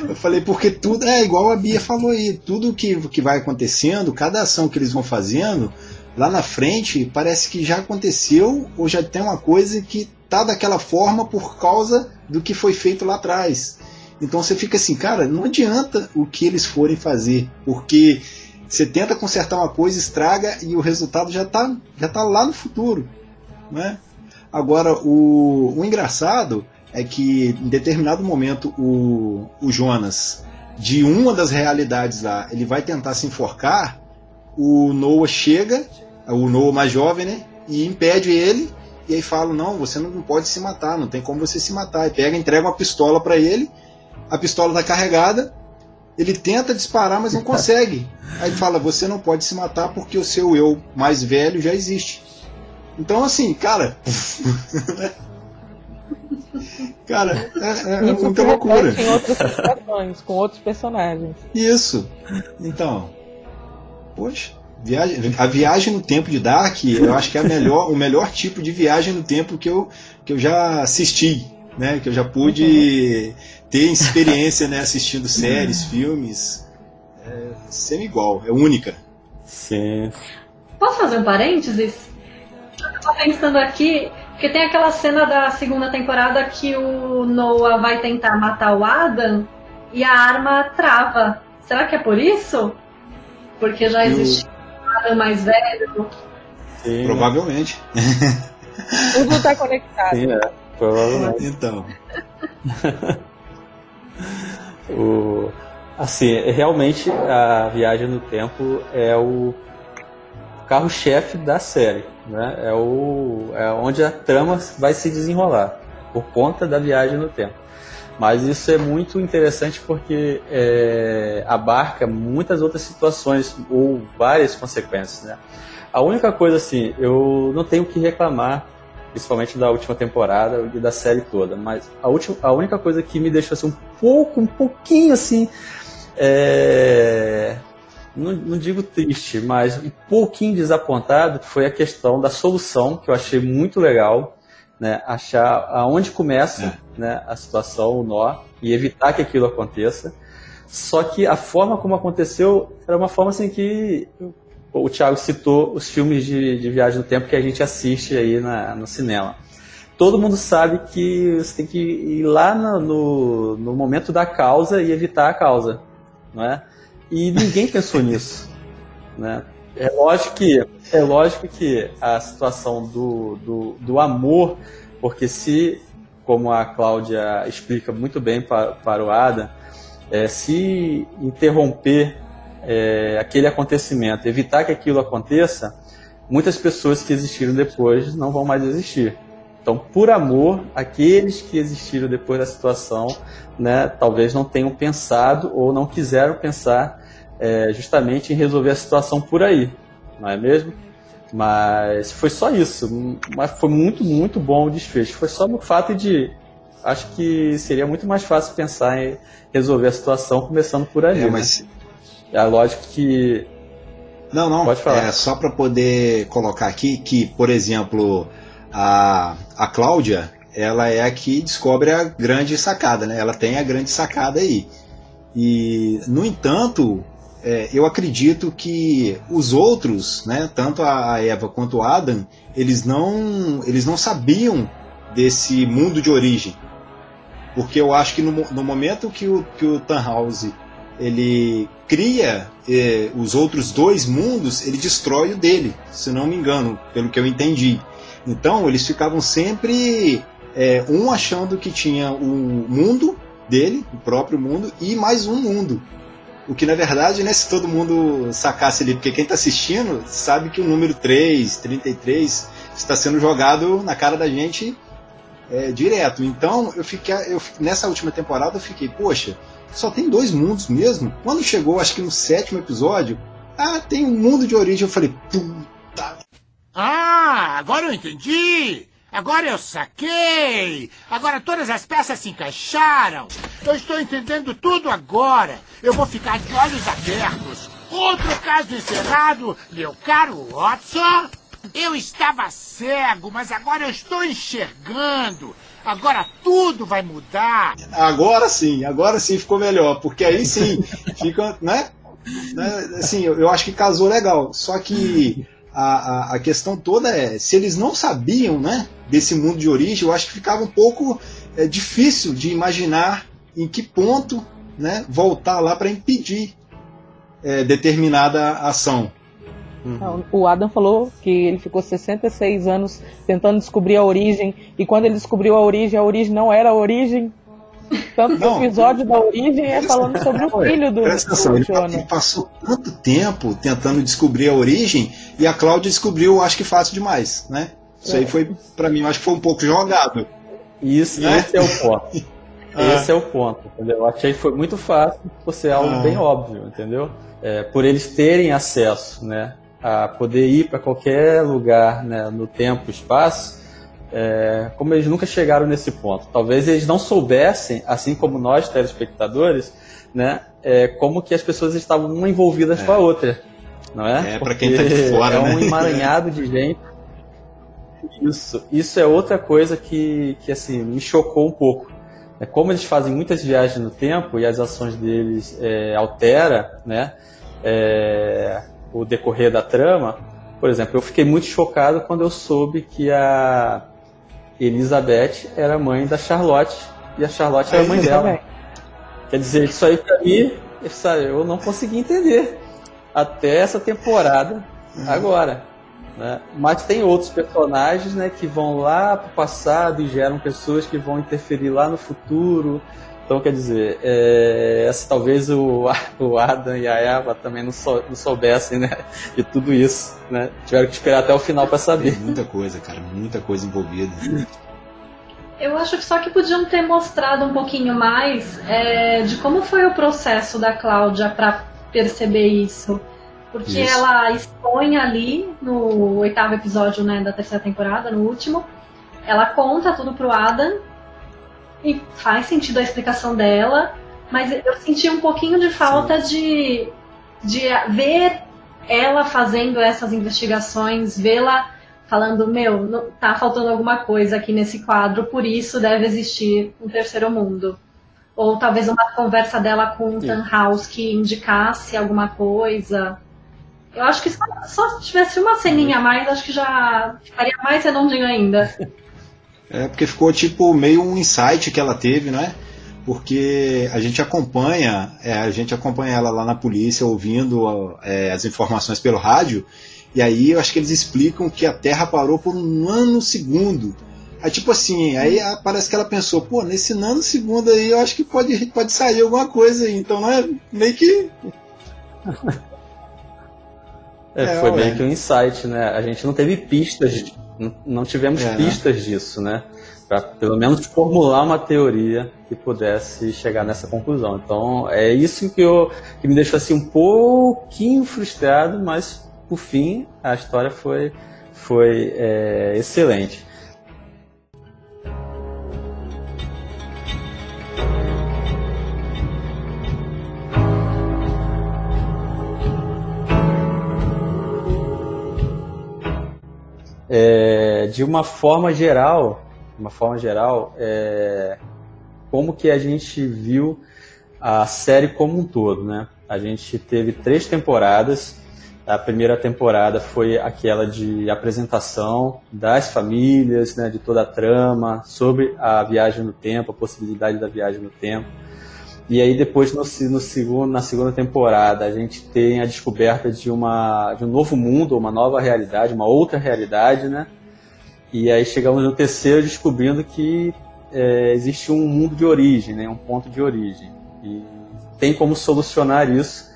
A: Eu falei, porque tudo é igual a Bia falou aí, tudo que, que vai acontecendo, cada ação que eles vão fazendo, lá na frente, parece que já aconteceu ou já tem uma coisa que tá daquela forma por causa do que foi feito lá atrás. Então você fica assim, cara, não adianta o que eles forem fazer, porque você tenta consertar uma coisa, estraga e o resultado já está já tá lá no futuro. Né? Agora, o, o engraçado é que em determinado momento o, o Jonas, de uma das realidades lá, ele vai tentar se enforcar, o Noah chega, o Noah mais jovem, né? E impede ele e aí falam: não, você não pode se matar, não tem como você se matar. E pega, entrega uma pistola para ele, a pistola tá carregada, ele tenta disparar, mas não consegue. Aí fala: você não pode se matar porque o seu eu mais velho já existe. Então, assim, cara. cara, é, é muita loucura.
D: Em outras situações, com outros personagens.
A: Isso. Então. Poxa. Viagem, a viagem no tempo de Dark, eu acho que é a melhor, o melhor tipo de viagem no tempo que eu, que eu já assisti, né? Que eu já pude uhum. ter experiência né, assistindo séries, filmes. É semi igual, é única.
C: Sim.
E: Posso fazer um parênteses? Eu tô pensando aqui, porque tem aquela cena da segunda temporada que o Noah vai tentar matar o Adam e a arma trava. Será que é por isso? Porque já existe mais velho.
A: Sim. Provavelmente.
D: Tudo está conectado.
C: Sim, é. Provavelmente.
A: Então.
C: o, assim, realmente a viagem no tempo é o carro-chefe da série. Né? É, o, é onde a trama vai se desenrolar, por conta da viagem no tempo. Mas isso é muito interessante porque é, abarca muitas outras situações ou várias consequências. Né? A única coisa, assim, eu não tenho que reclamar, principalmente da última temporada e da série toda, mas a, última, a única coisa que me deixou assim, um pouco, um pouquinho assim. É, não, não, digo triste, mas um pouquinho desapontado foi a questão da solução, que eu achei muito legal, né, achar aonde começa é. né, a situação, o nó, e evitar que aquilo aconteça. Só que a forma como aconteceu era uma forma assim que o Thiago citou os filmes de, de viagem no tempo que a gente assiste aí na, no cinema. Todo mundo sabe que você tem que ir lá no, no, no momento da causa e evitar a causa, não é? E ninguém pensou nisso, né? É lógico que, é lógico que a situação do, do, do amor, porque se, como a Cláudia explica muito bem para, para o Ada, é, se interromper é, aquele acontecimento, evitar que aquilo aconteça, muitas pessoas que existiram depois não vão mais existir. Então, por amor, aqueles que existiram depois da situação, né, talvez não tenham pensado ou não quiseram pensar é, justamente em resolver a situação por aí, não é mesmo? Mas foi só isso. Mas foi muito, muito bom o desfecho. Foi só no fato de. Acho que seria muito mais fácil pensar em resolver a situação começando por aí. É, né? mas... Né? É lógico que.
A: Não, não. Pode falar. É só para poder colocar aqui que, por exemplo, a, a Cláudia, ela é a que descobre a grande sacada, né? Ela tem a grande sacada aí. E, no entanto, é, eu acredito que os outros, né, tanto a Eva quanto o Adam, eles não, eles não sabiam desse mundo de origem. Porque eu acho que no, no momento que o, que o Tannhauser ele cria eh, os outros dois mundos, ele destrói o dele, se não me engano, pelo que eu entendi. Então eles ficavam sempre eh, um achando que tinha o mundo dele, o próprio mundo, e mais um mundo. O que na verdade, né, se todo mundo sacasse ali, porque quem está assistindo sabe que o número 3, 33, está sendo jogado na cara da gente é, direto. Então, eu fiquei, eu, nessa última temporada eu fiquei, poxa, só tem dois mundos mesmo? Quando chegou, acho que no sétimo episódio, ah, tem um mundo de origem, eu falei, puta.
F: Ah, agora eu entendi! Agora eu saquei! Agora todas as peças se encaixaram! Eu estou entendendo tudo agora! Eu vou ficar de olhos abertos! Outro caso encerrado, meu caro Watson! Eu estava cego, mas agora eu estou enxergando! Agora tudo vai mudar!
A: Agora sim, agora sim ficou melhor, porque aí sim fica, né? né assim, eu acho que casou legal. Só que a, a, a, questão toda é, se eles não sabiam né, desse mundo de origem, eu acho que ficava um pouco é, difícil de imaginar em que ponto né, voltar lá para impedir é, determinada ação.
D: Uhum. O Adam falou que ele ficou 66 anos tentando descobrir a origem, e quando ele descobriu a origem, a origem não era a origem tanto que o episódio da origem é falando sobre o filho do,
A: atenção, ele, ele passou tanto tempo tentando descobrir a origem e a Cláudia descobriu, acho que fácil demais, né? Isso é. aí foi, para mim, acho que foi um pouco jogado.
C: Isso, né? esse é o ponto. ah. Esse é o ponto, entendeu? Eu achei que foi muito fácil por ser algo ah. bem óbvio, entendeu? É, por eles terem acesso, né? A poder ir para qualquer lugar né, no tempo e espaço, é, como eles nunca chegaram nesse ponto. Talvez eles não soubessem, assim como nós, telespectadores, né, é, como que as pessoas estavam uma envolvidas é. com a outra. Não é?
A: É, para quem está de fora,
C: É um né? emaranhado de gente. Isso, isso é outra coisa que, que assim, me chocou um pouco. É como eles fazem muitas viagens no tempo e as ações deles é, altera, né, é, o decorrer da trama. Por exemplo, eu fiquei muito chocado quando eu soube que a Elizabeth era mãe da Charlotte e a Charlotte era mãe dela. Também. Quer dizer, isso aí pra mim, sabe, eu não consegui entender até essa temporada uhum. agora. Né? Mas tem outros personagens né, que vão lá pro passado e geram pessoas que vão interferir lá no futuro. Então, quer dizer, é, essa, talvez o, o Adam e a Eva também não, sou, não soubessem né, de tudo isso. Né? Tiveram que esperar até o final para saber.
A: Tem muita coisa, cara, muita coisa envolvida.
E: Eu acho que só que podiam ter mostrado um pouquinho mais é, de como foi o processo da Cláudia para perceber isso. Porque isso. ela expõe ali no oitavo episódio né, da terceira temporada, no último, ela conta tudo pro Adam e faz sentido a explicação dela, mas eu senti um pouquinho de falta de, de ver ela fazendo essas investigações, vê-la falando, meu, tá faltando alguma coisa aqui nesse quadro, por isso deve existir um terceiro mundo. Ou talvez uma conversa dela com o Tannhaus que indicasse alguma coisa. Eu acho que só, só tivesse uma ceninha a mais, acho que já ficaria mais redondinho ainda.
A: É, porque ficou tipo meio um insight que ela teve, não é? Porque a gente acompanha, é, a gente acompanha ela lá na polícia, ouvindo é, as informações pelo rádio, e aí eu acho que eles explicam que a Terra parou por um nanosegundo. Aí tipo assim, aí parece que ela pensou, pô, nesse nanosegundo aí eu acho que pode, pode sair alguma coisa aí, então não é meio que.
C: É, é, foi meio que um insight, né? A gente não teve pistas, não tivemos é. pistas disso, né? Para pelo menos formular uma teoria que pudesse chegar nessa conclusão. Então é isso que, eu, que me deixou assim um pouquinho frustrado, mas por fim a história foi, foi é, excelente. É, de uma forma geral, uma forma geral, é, como que a gente viu a série como um todo, né? A gente teve três temporadas. A primeira temporada foi aquela de apresentação das famílias, né, de toda a trama, sobre a viagem no tempo, a possibilidade da viagem no tempo. E aí depois no, no segundo, na segunda temporada a gente tem a descoberta de, uma, de um novo mundo, uma nova realidade, uma outra realidade, né? E aí chegamos no terceiro descobrindo que é, existe um mundo de origem, né? um ponto de origem. E tem como solucionar isso,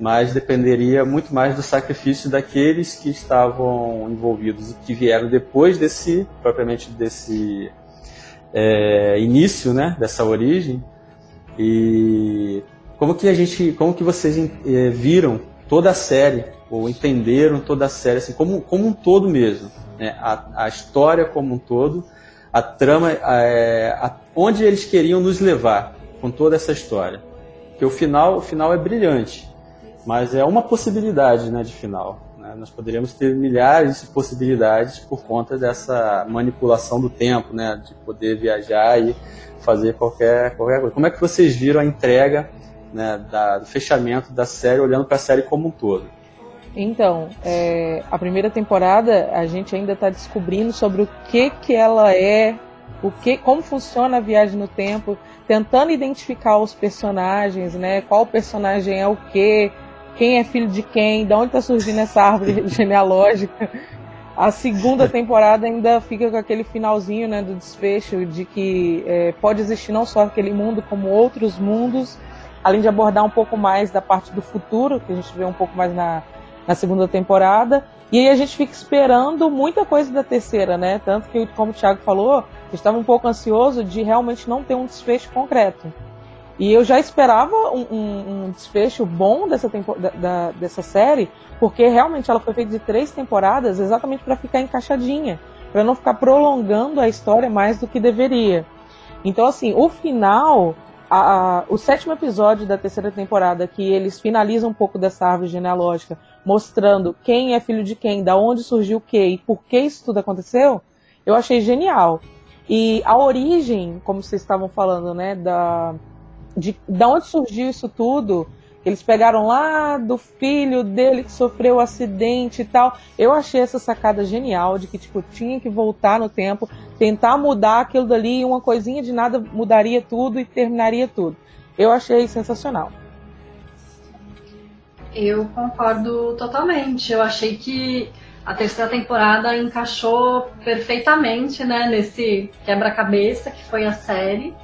C: mas dependeria muito mais do sacrifício daqueles que estavam envolvidos e que vieram depois desse, propriamente desse é, início, né? dessa origem, e como que a gente, como que vocês é, viram toda a série ou entenderam toda a série assim, como, como um todo mesmo, né? a, a história como um todo, a trama, é, a, onde eles queriam nos levar com toda essa história. Porque o final, o final é brilhante, mas é uma possibilidade, né, de final. Né? Nós poderíamos ter milhares de possibilidades por conta dessa manipulação do tempo, né, de poder viajar e fazer qualquer, qualquer coisa. Como é que vocês viram a entrega né, da, do fechamento da série, olhando para a série como um todo?
D: Então, é, a primeira temporada a gente ainda está descobrindo sobre o que que ela é, o que, como funciona a viagem no tempo, tentando identificar os personagens, né? Qual personagem é o quê, quem é filho de quem, de onde está surgindo essa árvore genealógica. A segunda temporada ainda fica com aquele finalzinho né, do desfecho de que é, pode existir não só aquele mundo, como outros mundos, além de abordar um pouco mais da parte do futuro, que a gente vê um pouco mais na, na segunda temporada. E aí a gente fica esperando muita coisa da terceira, né? Tanto que, como o Thiago falou, estava um pouco ansioso de realmente não ter um desfecho concreto. E eu já esperava um, um, um desfecho bom dessa, tempo, da, da, dessa série, porque realmente ela foi feita de três temporadas exatamente para ficar encaixadinha, para não ficar prolongando a história mais do que deveria. Então, assim, o final, a, a, o sétimo episódio da terceira temporada, que eles finalizam um pouco dessa árvore genealógica, mostrando quem é filho de quem, da onde surgiu o quê e por que isso tudo aconteceu, eu achei genial. E a origem, como vocês estavam falando, né, da de, de onde surgiu isso tudo. Eles pegaram lá do filho dele que sofreu um acidente e tal. Eu achei essa sacada genial de que tipo tinha que voltar no tempo, tentar mudar aquilo dali e uma coisinha de nada mudaria tudo e terminaria tudo. Eu achei sensacional.
E: Eu concordo totalmente. Eu achei que a terceira temporada encaixou perfeitamente, né, nesse quebra-cabeça que foi a série.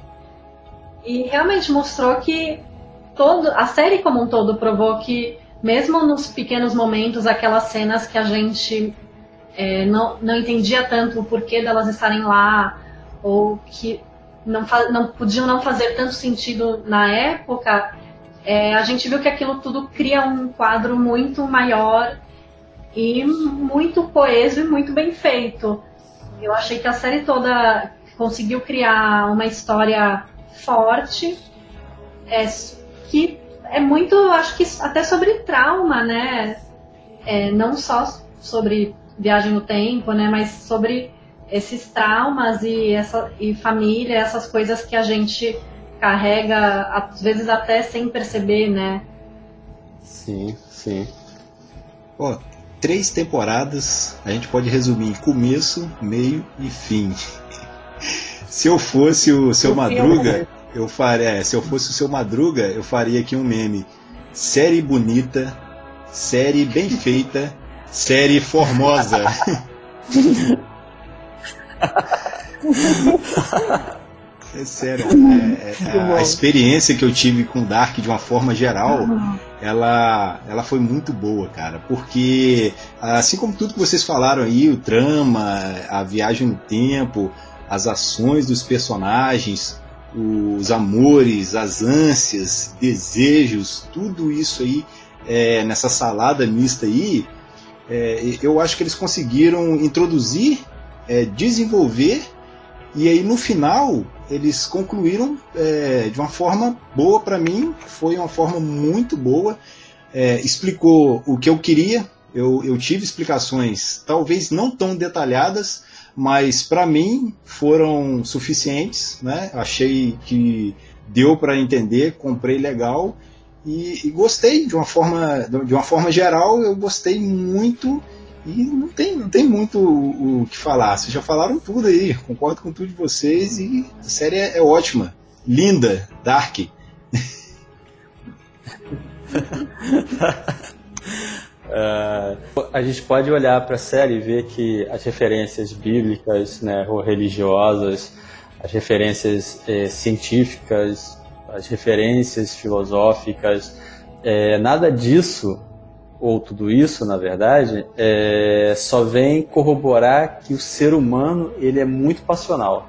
E: E realmente mostrou que todo, a série como um todo provou que, mesmo nos pequenos momentos, aquelas cenas que a gente é, não, não entendia tanto o porquê delas estarem lá, ou que não, não podiam não fazer tanto sentido na época, é, a gente viu que aquilo tudo cria um quadro muito maior e muito coeso e muito bem feito. Eu achei que a série toda conseguiu criar uma história forte, é, que é muito, acho que até sobre trauma, né? É, não só sobre viagem no tempo, né? Mas sobre esses traumas e, essa, e família, essas coisas que a gente carrega, às vezes até sem perceber, né?
C: Sim, sim.
A: Ó, três temporadas, a gente pode resumir em começo, meio e fim. se eu fosse o seu Madruga, eu faria, é, se eu fosse o seu Madruga, eu faria aqui um meme. Série bonita, série bem feita, série formosa. É sério, é, é, a experiência que eu tive com Dark de uma forma geral, ela, ela foi muito boa, cara, porque assim como tudo que vocês falaram aí, o trama, a viagem no tempo, as ações dos personagens, os amores, as ânsias, desejos, tudo isso aí é, nessa salada mista aí, é, eu acho que eles conseguiram introduzir, é, desenvolver e aí no final eles concluíram é, de uma forma boa para mim, foi uma forma muito boa, é, explicou o que eu queria, eu, eu tive explicações talvez não tão detalhadas, mas para mim foram suficientes, né? Achei que deu para entender, comprei legal e, e, gostei de uma forma de uma forma geral, eu gostei muito e não tem, não tem muito o, o que falar. Vocês já falaram tudo aí, concordo com tudo de vocês e a série é, é ótima, linda, dark.
C: Uh, a gente pode olhar para a série e ver que as referências bíblicas, né, ou religiosas, as referências eh, científicas, as referências filosóficas, eh, nada disso, ou tudo isso, na verdade, eh, só vem corroborar que o ser humano ele é muito passional,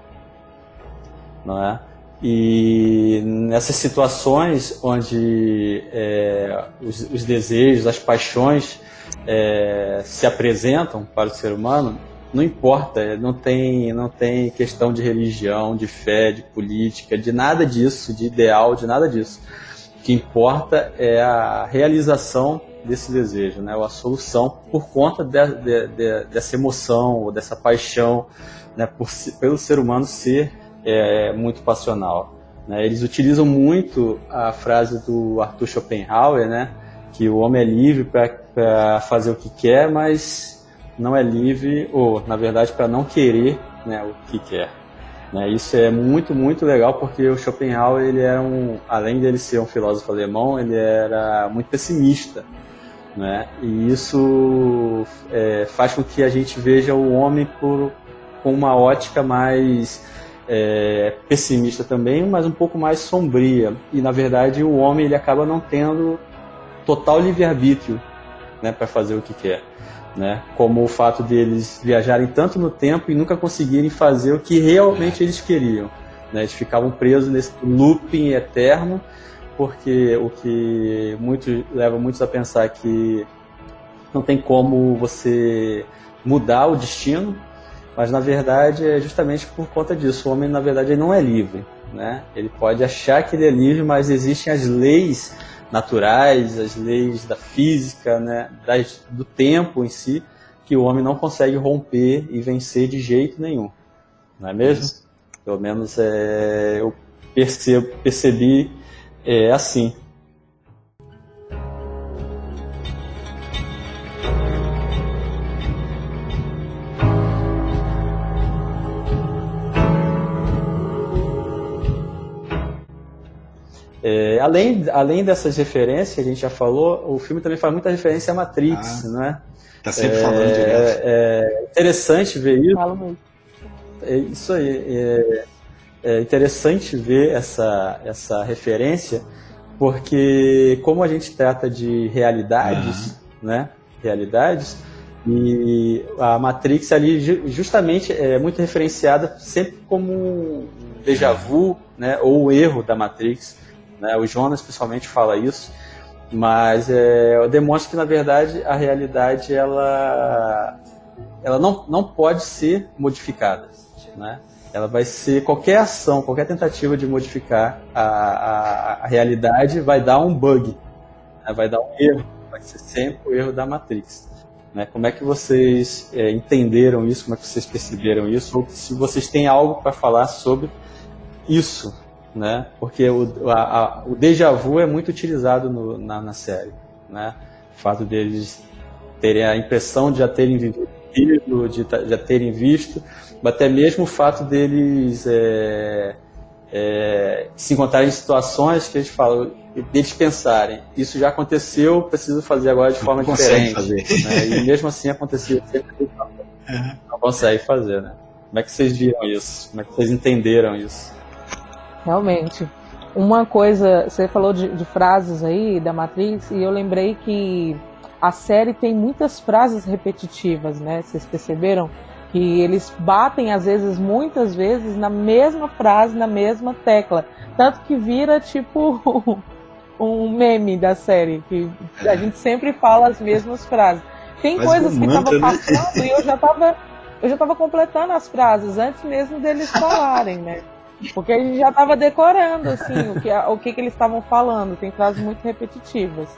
C: não é? E nessas situações onde é, os, os, desejos, as paixões é, se apresentam para o ser humano, não importa, não tem, não tem questão de religião, de fé, de política, de nada disso, de ideal, de nada disso. O que importa é a realização desse desejo, né? ou a solução por conta de, de, de, dessa emoção ou dessa paixão né? por, pelo ser humano ser é muito passional. Né? Eles utilizam muito a frase do Arthur Schopenhauer, né? que o homem é livre para fazer o que quer, mas não é livre, ou na verdade para não querer né, o que quer. Né? Isso é muito, muito legal porque o Schopenhauer, ele era um, além dele ser um filósofo alemão, ele era muito pessimista. Né? E isso é, faz com que a gente veja o homem por, com uma ótica mais é, pessimista também, mas um pouco mais sombria. E na verdade o homem ele acaba não tendo total livre-arbítrio né, para fazer o que quer. Né? Como o fato deles viajarem tanto no tempo e nunca conseguirem fazer o que realmente eles queriam. Né? Eles ficavam presos nesse looping eterno, porque o que muito, leva muitos a pensar que não tem como você mudar o destino, mas na verdade é justamente por conta disso. O homem, na verdade, ele não é livre. Né? Ele pode achar que ele é livre, mas existem as leis naturais, as leis da física, né? Das, do tempo em si, que o homem não consegue romper e vencer de jeito nenhum. Não é mesmo? Isso. Pelo menos é, eu percebo, percebi é, assim. É, além, além dessas referências que a gente já falou, o filme também faz muita referência à Matrix, ah, né?
A: Tá sempre é, falando direto.
C: É interessante ver isso. Falo muito. É isso aí. É, é interessante ver essa, essa referência, porque como a gente trata de realidades, né? Realidades, E a Matrix ali justamente é muito referenciada sempre como um déjà vu, né, ou o erro da Matrix. Né? O Jonas principalmente fala isso, mas é, demonstra que na verdade a realidade ela, ela não, não pode ser modificada, né? Ela vai ser qualquer ação, qualquer tentativa de modificar a, a, a realidade vai dar um bug, né? vai dar um erro, vai ser sempre o erro da Matrix. Né? Como é que vocês é, entenderam isso? Como é que vocês perceberam isso? Ou se vocês têm algo para falar sobre isso, né? Porque o, a, a, o déjà vu é muito utilizado no, na, na, série, né? O fato deles terem a impressão de já terem vivido, de já terem visto, até mesmo o fato deles é, é, se encontrarem em situações que eles falam, deles pensarem, isso já aconteceu, preciso fazer agora de forma não diferente. Fazer. Né? E mesmo assim aconteceu sempre uhum. não consegue fazer, né? Como é que vocês viram isso? Como é que vocês entenderam isso?
D: Realmente. Uma coisa, você falou de, de frases aí da Matrix, e eu lembrei que a série tem muitas frases repetitivas, né? Vocês perceberam? Que eles batem, às vezes, muitas vezes, na mesma frase, na mesma tecla. Tanto que vira tipo um meme da série, que a gente sempre fala as mesmas frases. Tem Mas coisas que estavam né? passando né? e eu já estava eu já estava completando as frases antes mesmo deles falarem, né? Porque a gente já estava decorando, assim, o que, o que, que eles estavam falando. Tem frases muito repetitivas.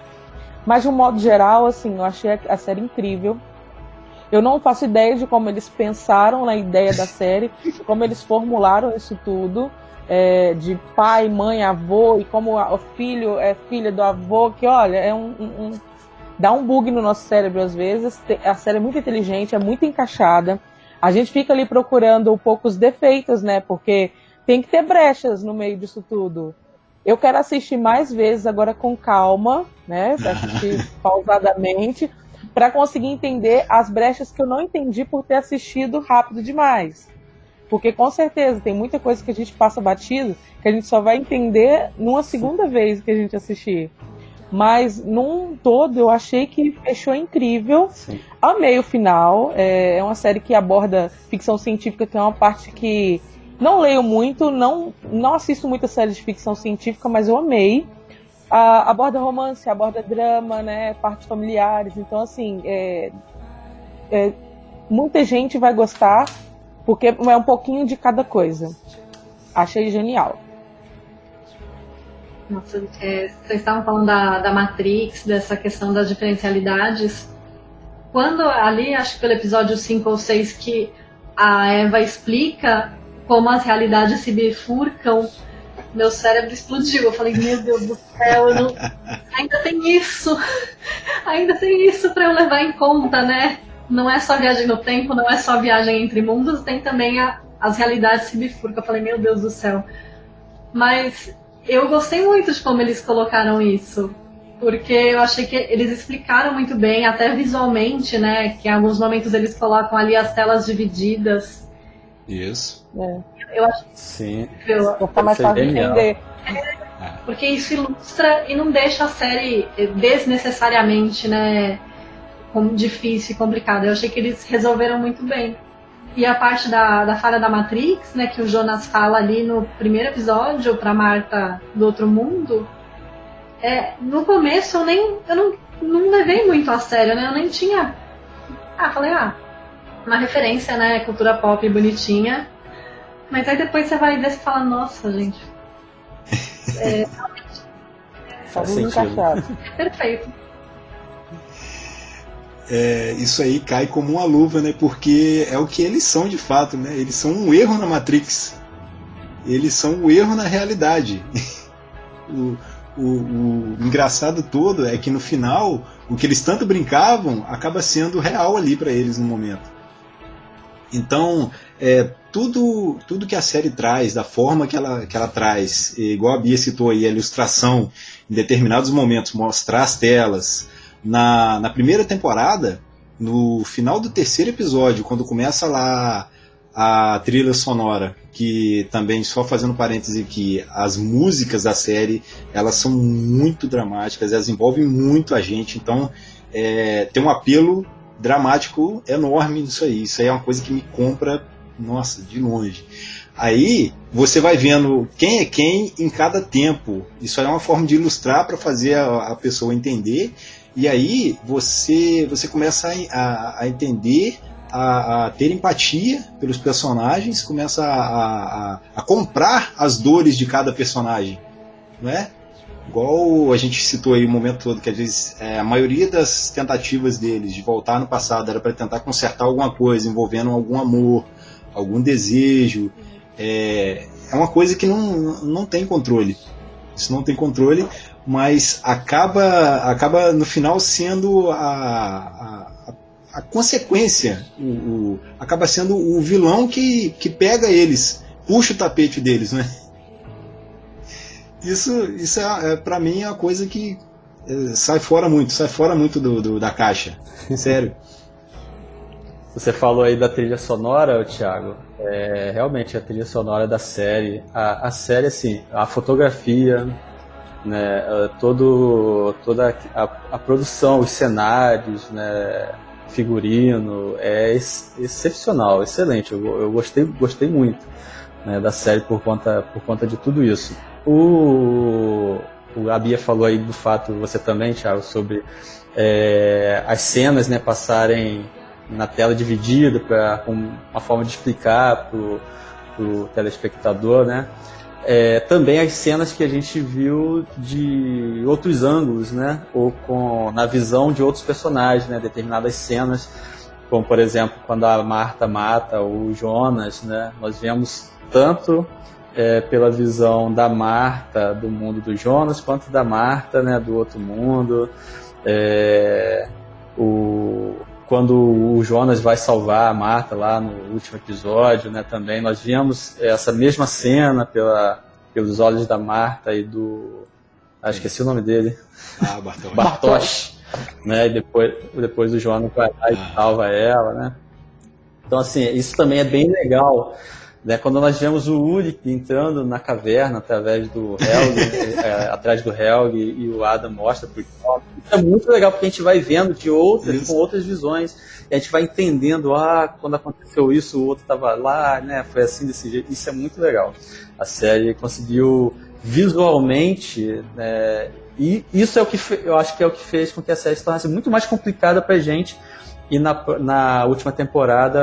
D: Mas, de um modo geral, assim, eu achei a série incrível. Eu não faço ideia de como eles pensaram na ideia da série, como eles formularam isso tudo. É, de pai, mãe, avô, e como o filho é filha do avô, que olha, é um, um, um, dá um bug no nosso cérebro às vezes. A série é muito inteligente, é muito encaixada. A gente fica ali procurando um pouco os defeitos, né? Porque tem que ter brechas no meio disso tudo. Eu quero assistir mais vezes agora com calma, né? Pra assistir pausadamente, para conseguir entender as brechas que eu não entendi por ter assistido rápido demais. Porque com certeza tem muita coisa que a gente passa batido que a gente só vai entender numa segunda vez que a gente assistir. Mas num todo eu achei que fechou incrível. Sim. Amei o final. É, é uma série que aborda ficção científica, é uma parte que não leio muito, não, não assisto muita série de ficção científica, mas eu amei. A, aborda romance, aborda drama, né, partes familiares. Então, assim, é, é, muita gente vai gostar, porque é um pouquinho de cada coisa. Achei genial.
E: Nossa, é, vocês estavam falando da, da Matrix, dessa questão das diferencialidades. Quando ali, acho que pelo episódio 5 ou 6, que a Eva explica como as realidades se bifurcam, meu cérebro explodiu. Eu falei, meu Deus do céu, não... ainda tem isso, ainda tem isso para eu levar em conta, né? Não é só viagem no tempo, não é só viagem entre mundos, tem também a, as realidades se bifurcam. Eu falei, meu Deus do céu. Mas eu gostei muito de como eles colocaram isso. Porque eu achei que eles explicaram muito bem, até visualmente, né? Que em alguns momentos eles colocam ali as telas divididas
A: isso.
E: É. Eu acho
C: Sim.
D: Vou ficar mais fácil de entender.
E: É, porque isso ilustra e não deixa a série desnecessariamente, né, difícil e complicada. Eu achei que eles resolveram muito bem. E a parte da, da falha da Matrix, né, que o Jonas fala ali no primeiro episódio para Marta do outro mundo, é, no começo eu nem eu não, não levei muito a sério, né? Eu nem tinha. Ah, falei, ah, uma referência, né? Cultura pop bonitinha. Mas aí depois você vai ver e fala, nossa, gente. É,
C: Faz.
E: É perfeito.
A: É, isso aí cai como uma luva, né? Porque é o que eles são de fato, né? Eles são um erro na Matrix. Eles são um erro na realidade. o, o, o, engraçado todo é que no final, o que eles tanto brincavam acaba sendo real ali para eles no momento. Então, é, tudo, tudo que a série traz, da forma que ela, que ela traz, igual a Bia citou aí, a ilustração, em determinados momentos, mostrar as telas. Na, na primeira temporada, no final do terceiro episódio, quando começa lá a trilha sonora, que também, só fazendo parêntese aqui, as músicas da série, elas são muito dramáticas, elas envolvem muito a gente, então é, tem um apelo dramático enorme nisso aí. Isso aí é uma coisa que me compra, nossa, de longe. Aí você vai vendo quem é quem em cada tempo. Isso aí é uma forma de ilustrar para fazer a, a, pessoa entender. E aí você, você começa a, a, entender a, a, ter empatia pelos personagens, começa a, a, comprar as dores de cada personagem, não é? Igual a gente citou aí o momento todo, que às vezes é, a maioria das tentativas deles de voltar no passado era para tentar consertar alguma coisa envolvendo algum amor, algum desejo. É, é uma coisa que não, não tem controle. Isso não tem controle, mas acaba, acaba no final sendo a, a, a consequência, o, o, acaba sendo o vilão que, que pega eles, puxa o tapete deles, né? Isso, isso é, é para mim é uma coisa que é, sai fora muito, sai fora muito do, do da caixa. Sério.
C: Você falou aí da trilha sonora, Thiago. É, realmente a trilha sonora da série, a, a série assim, a fotografia, né, todo, toda a, a produção, os cenários, né, figurino, é ex, excepcional, excelente. Eu, eu gostei, gostei muito né, da série por conta, por conta de tudo isso. O, o a Bia falou aí do fato, você também, Thiago, sobre é, as cenas né, passarem na tela dividida para uma forma de explicar para o telespectador, né? É, também as cenas que a gente viu de outros ângulos, né? Ou com na visão de outros personagens, né? Determinadas cenas, como por exemplo quando a Marta mata o Jonas, né? Nós vemos tanto é, pela visão da Marta do mundo do Jonas, quanto da Marta, né? Do outro mundo. É, o quando o Jonas vai salvar a Marta lá no último episódio, né, também nós vimos essa mesma cena pela, pelos olhos da Marta e do ah, esqueci o nome dele.
A: Ah, Bartosz.
C: Bartosz. né, e depois, depois o Jonas vai lá e ah. salva ela, né? Então assim, isso também é bem legal né, quando nós vemos o Ulrich entrando na caverna através do Helg, é, atrás do Helg e o Adam mostra pro Isso é muito legal porque a gente vai vendo de outras, isso. com outras visões. E a gente vai entendendo, ah, quando aconteceu isso, o outro estava lá, né? Foi assim desse jeito. Isso é muito legal. A série conseguiu visualmente, né, e isso é o que eu acho que é o que fez com que a série se tornasse muito mais complicada pra gente e na, na última temporada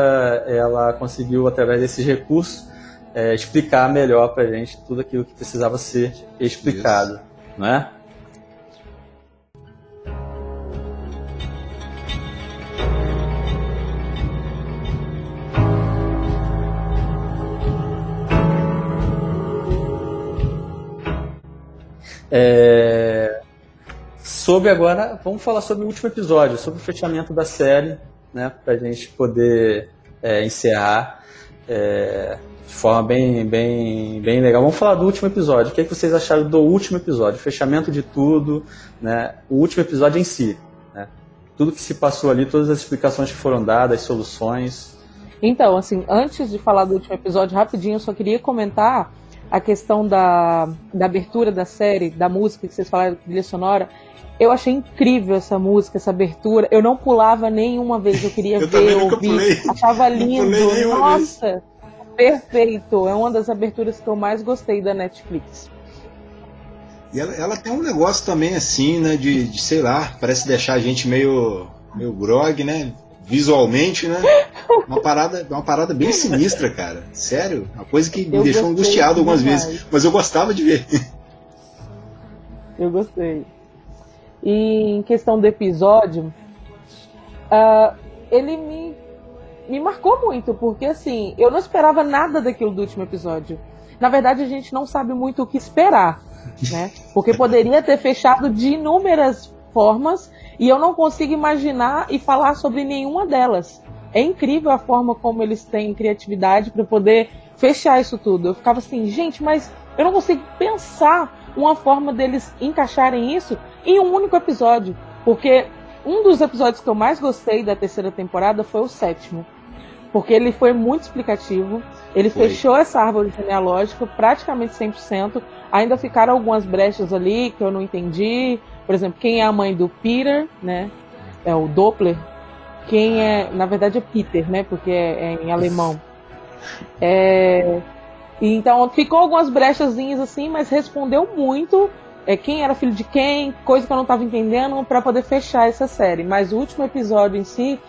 C: ela conseguiu, através desses recursos, é, explicar melhor pra gente tudo aquilo que precisava ser explicado, Isso. não é? É, Sobre agora, vamos falar sobre o último episódio, sobre o fechamento da série, né, para a gente poder é, encerrar é, de forma bem, bem, bem legal. Vamos falar do último episódio. O que, é que vocês acharam do último episódio? Fechamento de tudo, né, o último episódio em si. Né, tudo que se passou ali, todas as explicações que foram dadas, as soluções.
D: Então, assim, antes de falar do último episódio, rapidinho, eu só queria comentar a questão da, da abertura da série, da música que vocês falaram, trilha sonora. Eu achei incrível essa música, essa abertura. Eu não pulava nenhuma vez, eu queria eu ver, ouvir. Achava lindo. Nossa, vez. perfeito. É uma das aberturas que eu mais gostei da Netflix.
A: E ela, ela tem um negócio também assim, né? De, de, sei lá, parece deixar a gente meio, meio grog, né? Visualmente, né? Uma parada, uma parada bem sinistra, cara. Sério. Uma coisa que me eu deixou angustiado algumas demais. vezes. Mas eu gostava de ver.
D: Eu gostei. E em questão do episódio, uh, ele me, me marcou muito, porque assim, eu não esperava nada daquilo do último episódio. Na verdade, a gente não sabe muito o que esperar, né? Porque poderia ter fechado de inúmeras formas e eu não consigo imaginar e falar sobre nenhuma delas. É incrível a forma como eles têm criatividade para poder fechar isso tudo. Eu ficava assim, gente, mas eu não consigo pensar uma forma deles encaixarem isso em um único episódio. Porque um dos episódios que eu mais gostei da terceira temporada foi o sétimo. Porque ele foi muito explicativo. Ele foi. fechou essa árvore genealógica praticamente 100%. Ainda ficaram algumas brechas ali que eu não entendi. Por exemplo, quem é a mãe do Peter, né? É o Doppler. quem é, na verdade é Peter, né? Porque é, é em alemão. É, então ficou algumas brechazinhas assim, mas respondeu muito é, quem era filho de quem, coisa que eu não estava entendendo para poder fechar essa série. Mas o último episódio em si,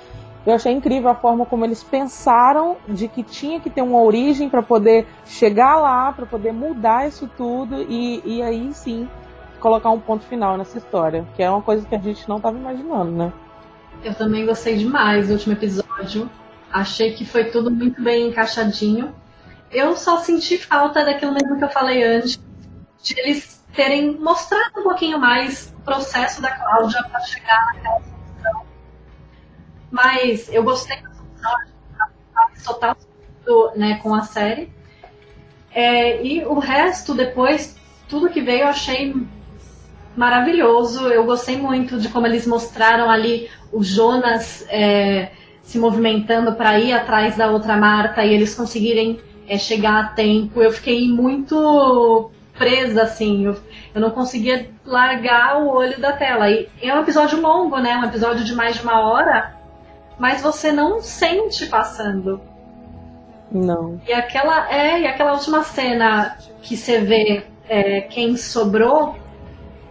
D: eu achei incrível a forma como eles pensaram de que tinha que ter uma origem para poder chegar lá, para poder mudar isso tudo e, e aí sim colocar um ponto final nessa história, que é uma coisa que a gente não estava imaginando, né?
E: Eu também gostei demais do último episódio. Achei que foi tudo muito bem encaixadinho. Eu só senti falta daquilo mesmo que eu falei antes, de eles terem mostrado um pouquinho mais o processo da Cláudia para chegar naquela solução. Mas eu gostei da solução, total né, com a série. É, e o resto, depois, tudo que veio eu achei maravilhoso. Eu gostei muito de como eles mostraram ali o Jonas é, se movimentando para ir atrás da outra Marta e eles conseguirem é, chegar a tempo. Eu fiquei muito presa, assim, eu, eu não conseguia largar o olho da tela. E é um episódio longo, né? Um episódio de mais de uma hora, mas você não sente passando.
D: Não.
E: E aquela é e aquela última cena que você vê é, quem sobrou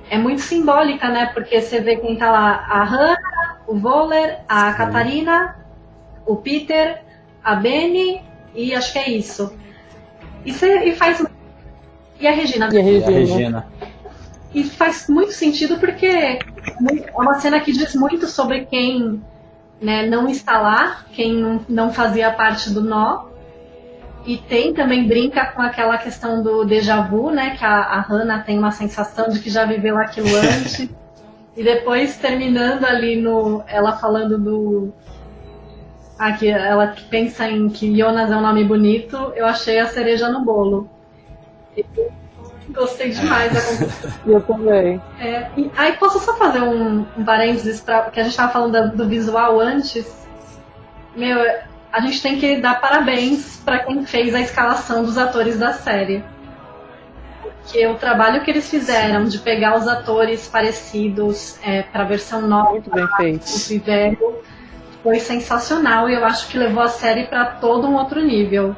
E: é muito simbólica, né? Porque você vê quem tá lá, a Hannah, o Voller, a Sim. Catarina, o Peter, a Benny e acho que é isso. E, cê, e faz. E a Regina.
D: E a Regina. E, a Regina.
E: e faz muito sentido porque é uma cena que diz muito sobre quem né, não está lá, quem não, não fazia parte do nó. E tem também brinca com aquela questão do déjà vu, né? Que a, a Hannah tem uma sensação de que já viveu aquilo antes. e depois terminando ali no. ela falando do. Que ela pensa em que Jonas é um nome bonito, eu achei a cereja no bolo. Gostei demais da
D: composição. Eu também.
E: É, e, aí posso só fazer um, um parênteses para que a gente estava falando do visual antes. Meu, a gente tem que dar parabéns para quem fez a escalação dos atores da série. Porque o trabalho que eles fizeram de pegar os atores parecidos é, para a versão nova
D: Muito bem feito.
E: velho foi sensacional e eu acho que levou a série para todo um outro nível.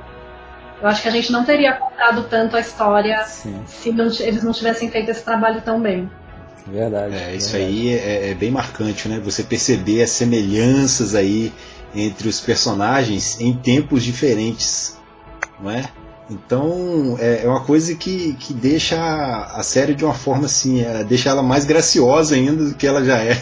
E: Eu acho que a gente não teria contado tanto a história Sim. se não, eles não tivessem feito esse trabalho tão bem.
C: Verdade.
A: É, isso verdade. aí é, é, bem marcante, né? Você perceber as semelhanças aí entre os personagens em tempos diferentes, não é? Então é, é uma coisa que, que deixa a, a série de uma forma assim, é, deixa ela mais graciosa ainda do que ela já é,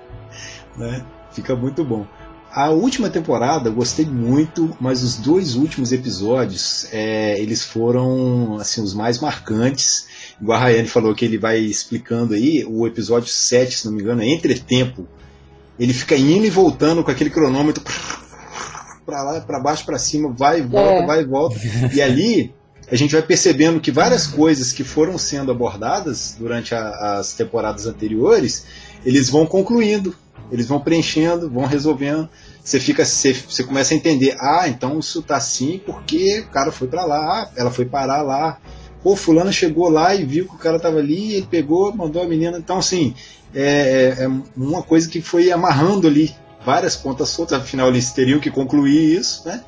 A: né? Fica muito bom. A última temporada eu gostei muito, mas os dois últimos episódios é, eles foram assim os mais marcantes. Igual a Rayane falou que ele vai explicando aí, o episódio 7, se não me engano, é Entretempo, ele fica indo e voltando com aquele cronômetro para lá, para baixo, para cima, vai e volta, é. vai e volta. E ali a gente vai percebendo que várias coisas que foram sendo abordadas durante a, as temporadas anteriores, eles vão concluindo, eles vão preenchendo, vão resolvendo. Você fica, você, você começa a entender, ah, então isso tá assim porque o cara foi para lá, ela foi parar lá. Pô, fulano chegou lá e viu que o cara tava ali, ele pegou, mandou a menina. Então, assim, é, é, é uma coisa que foi amarrando ali várias pontas soltas, afinal eles teriam que concluir isso, né?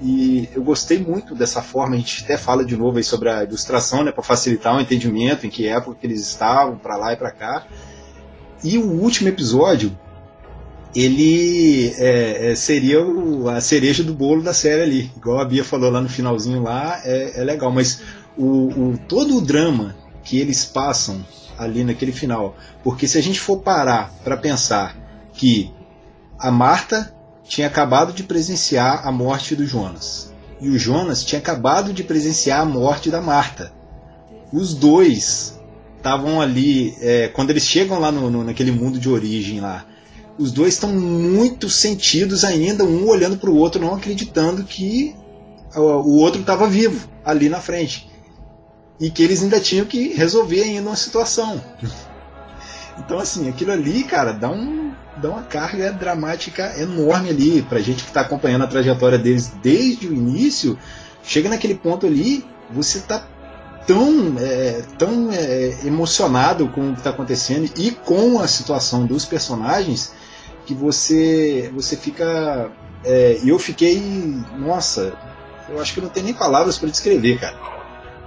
A: E eu gostei muito dessa forma, a gente até fala de novo aí sobre a ilustração, né, para facilitar o entendimento em que época que eles estavam, para lá e para cá. E o último episódio, ele é, é, seria o, a cereja do bolo da série ali, igual a Bia falou lá no finalzinho lá, é, é legal, mas o, o, todo o drama que eles passam ali naquele final. Porque se a gente for parar para pensar que a Marta tinha acabado de presenciar a morte do Jonas e o Jonas tinha acabado de presenciar a morte da Marta. Os dois estavam ali, é, quando eles chegam lá no, no, naquele mundo de origem lá, os dois estão muito sentidos ainda, um olhando para o outro, não acreditando que o outro estava vivo ali na frente e que eles ainda tinham que resolver ainda uma situação. Então, assim, aquilo ali, cara, dá, um, dá uma carga dramática enorme ali pra gente que está acompanhando a trajetória deles desde o início. Chega naquele ponto ali, você tá tão, é, tão é, emocionado com o que está acontecendo e com a situação dos personagens que você você fica é, eu fiquei nossa eu acho que não tem nem palavras para descrever cara.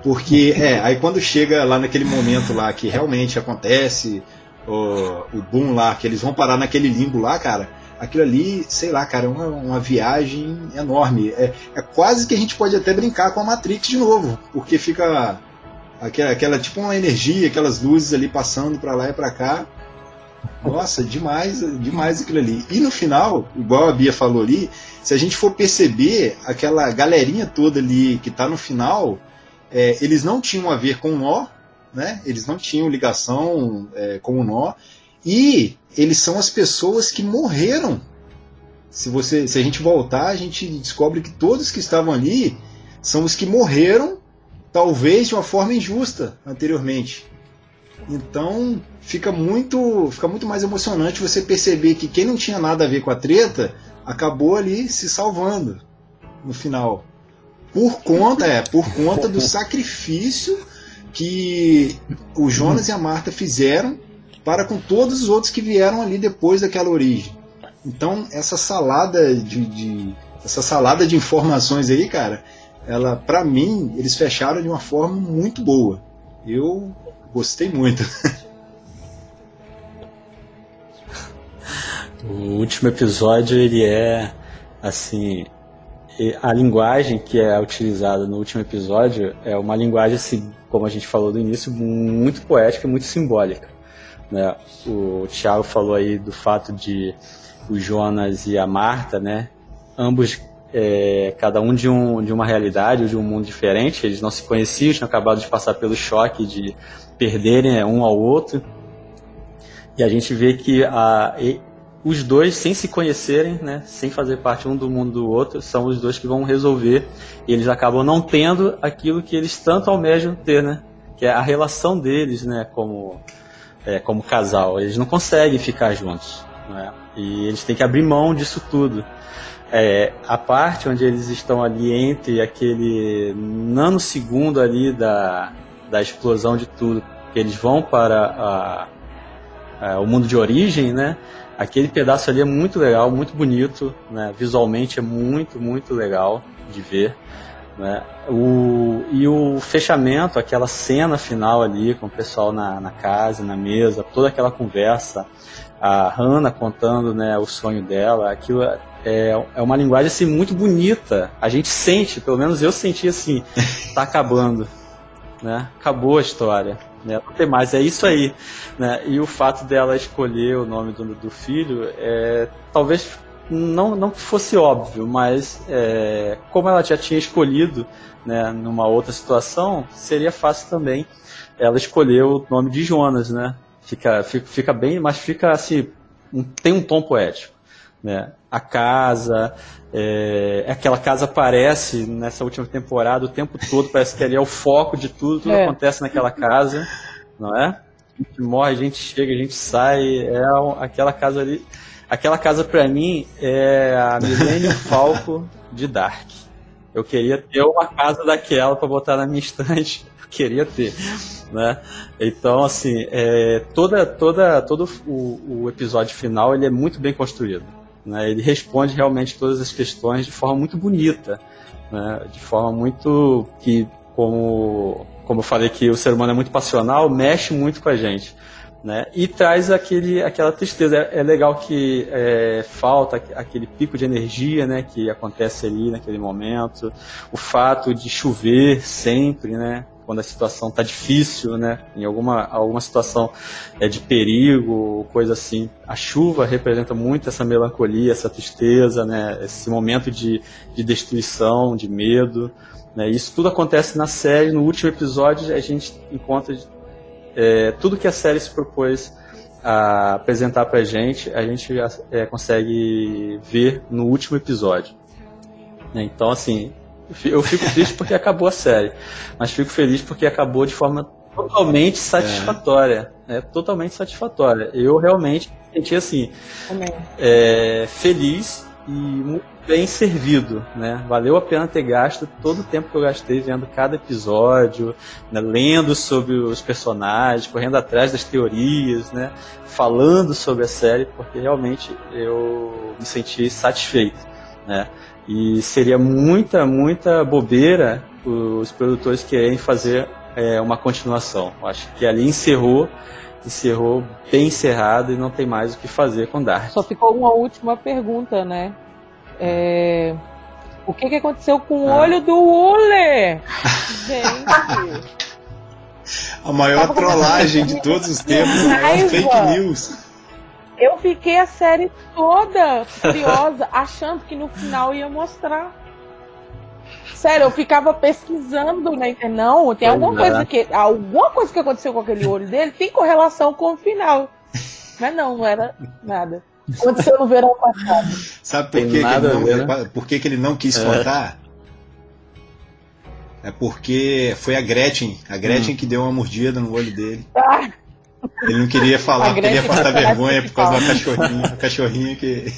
A: Porque é aí quando chega lá naquele momento lá que realmente acontece o, o boom lá que eles vão parar naquele limbo lá cara aquilo ali sei lá cara é uma, uma viagem enorme. É, é quase que a gente pode até brincar com a Matrix de novo porque fica aquela, aquela tipo uma energia aquelas luzes ali passando para lá e para cá nossa, demais, demais aquilo ali. E no final, igual a Bia falou ali, se a gente for perceber aquela galerinha toda ali que está no final, é, eles não tinham a ver com o nó, né? Eles não tinham ligação é, com o nó. E eles são as pessoas que morreram. Se, você, se a gente voltar, a gente descobre que todos que estavam ali são os que morreram, talvez de uma forma injusta anteriormente. Então fica muito, fica muito mais emocionante você perceber que quem não tinha nada a ver com a treta acabou ali se salvando no final. Por conta, é, por conta do sacrifício que o Jonas e a Marta fizeram para com todos os outros que vieram ali depois daquela origem. Então essa salada de, de essa salada de informações aí, cara, ela para mim eles fecharam de uma forma muito boa. Eu Gostei muito.
C: o último episódio ele é assim a linguagem que é utilizada no último episódio é uma linguagem assim, como a gente falou no início, muito poética e muito simbólica. Né? O Thiago falou aí do fato de o Jonas e a Marta, né? Ambos é, cada um de, um de uma realidade ou de um mundo diferente. Eles não se conheciam, tinham acabado de passar pelo choque de perderem é, um ao outro. E a gente vê que a, e, os dois, sem se conhecerem, né, sem fazer parte um do mundo do outro, são os dois que vão resolver. E eles acabam não tendo aquilo que eles tanto almejam ter, né? Que é a relação deles, né, como, é, como casal. Eles não conseguem ficar juntos. Né? E eles têm que abrir mão disso tudo. É, a parte onde eles estão ali entre aquele nanosegundo ali da, da explosão de tudo, que eles vão para a, a, o mundo de origem, né? Aquele pedaço ali é muito legal, muito bonito, né? Visualmente é muito, muito legal de ver. Né? O, e o fechamento, aquela cena final ali com o pessoal na, na casa, na mesa, toda aquela conversa, a Hannah contando né, o sonho dela, aquilo é, é uma linguagem assim, muito bonita. A gente sente, pelo menos eu senti assim, tá acabando, né? Acabou a história, né? Não tem mais, é isso aí, né? E o fato dela escolher o nome do, do filho, é, talvez não, não fosse óbvio, mas é, como ela já tinha escolhido, né, numa outra situação, seria fácil também ela escolher o nome de Jonas, né? Fica, fica, fica bem, mas fica assim, um, tem um tom poético, né? A casa, é, aquela casa aparece nessa última temporada o tempo todo, parece que ali é o foco de tudo, tudo é. acontece naquela casa, não é? A gente morre, a gente chega, a gente sai, é aquela casa ali. Aquela casa para mim é a Millennium Falco de Dark. Eu queria ter uma casa daquela para botar na minha estante. Eu queria ter, né? Então, assim, é, toda, toda, todo o, o episódio final ele é muito bem construído. Né? Ele responde realmente todas as questões de forma muito bonita, né? de forma muito que, como, como eu falei que o ser humano é muito passional, mexe muito com a gente. Né? E traz aquele, aquela tristeza. É, é legal que é, falta aquele pico de energia né, que acontece ali naquele momento, o fato de chover sempre, né? Quando a situação está difícil, né? Em alguma, alguma situação é, de perigo, coisa assim. A chuva representa muito essa melancolia, essa tristeza, né? Esse momento de, de destruição, de medo. Né? Isso tudo acontece na série. No último episódio a gente encontra é, tudo que a série se propôs a apresentar para a gente, a gente é, consegue ver no último episódio. Então, assim, eu fico triste porque acabou a série, mas fico feliz porque acabou de forma totalmente satisfatória. É. é totalmente satisfatória. Eu realmente me senti assim, é, feliz e bem servido, né? Valeu a pena ter gasto todo o tempo que eu gastei vendo cada episódio, né? lendo sobre os personagens, correndo atrás das teorias, né? Falando sobre a série, porque realmente eu me senti satisfeito, né? E seria muita, muita bobeira os produtores quererem fazer é, uma continuação. Acho que ali encerrou encerrou bem encerrado e não tem mais o que fazer com Dark.
D: Só ficou uma última pergunta, né? É... O que, que aconteceu com o ah. olho do Ule? Gente.
A: A maior trollagem de todos os tempos, a maior fake news.
D: Eu fiquei a série toda furiosa, achando que no final ia mostrar. Sério, eu ficava pesquisando na internet. Não, tem alguma coisa que. Alguma coisa que aconteceu com aquele olho dele tem correlação com o final. Mas não, não era nada. Aconteceu no verão passado.
A: Sabe por, que, que, ele não, né? por que, que ele não quis é. contar? É porque foi a Gretchen, a Gretchen hum. que deu uma mordida no olho dele. Ah. Ele não queria falar, queria passar vergonha por causa da cachorrinha, a cachorrinha que.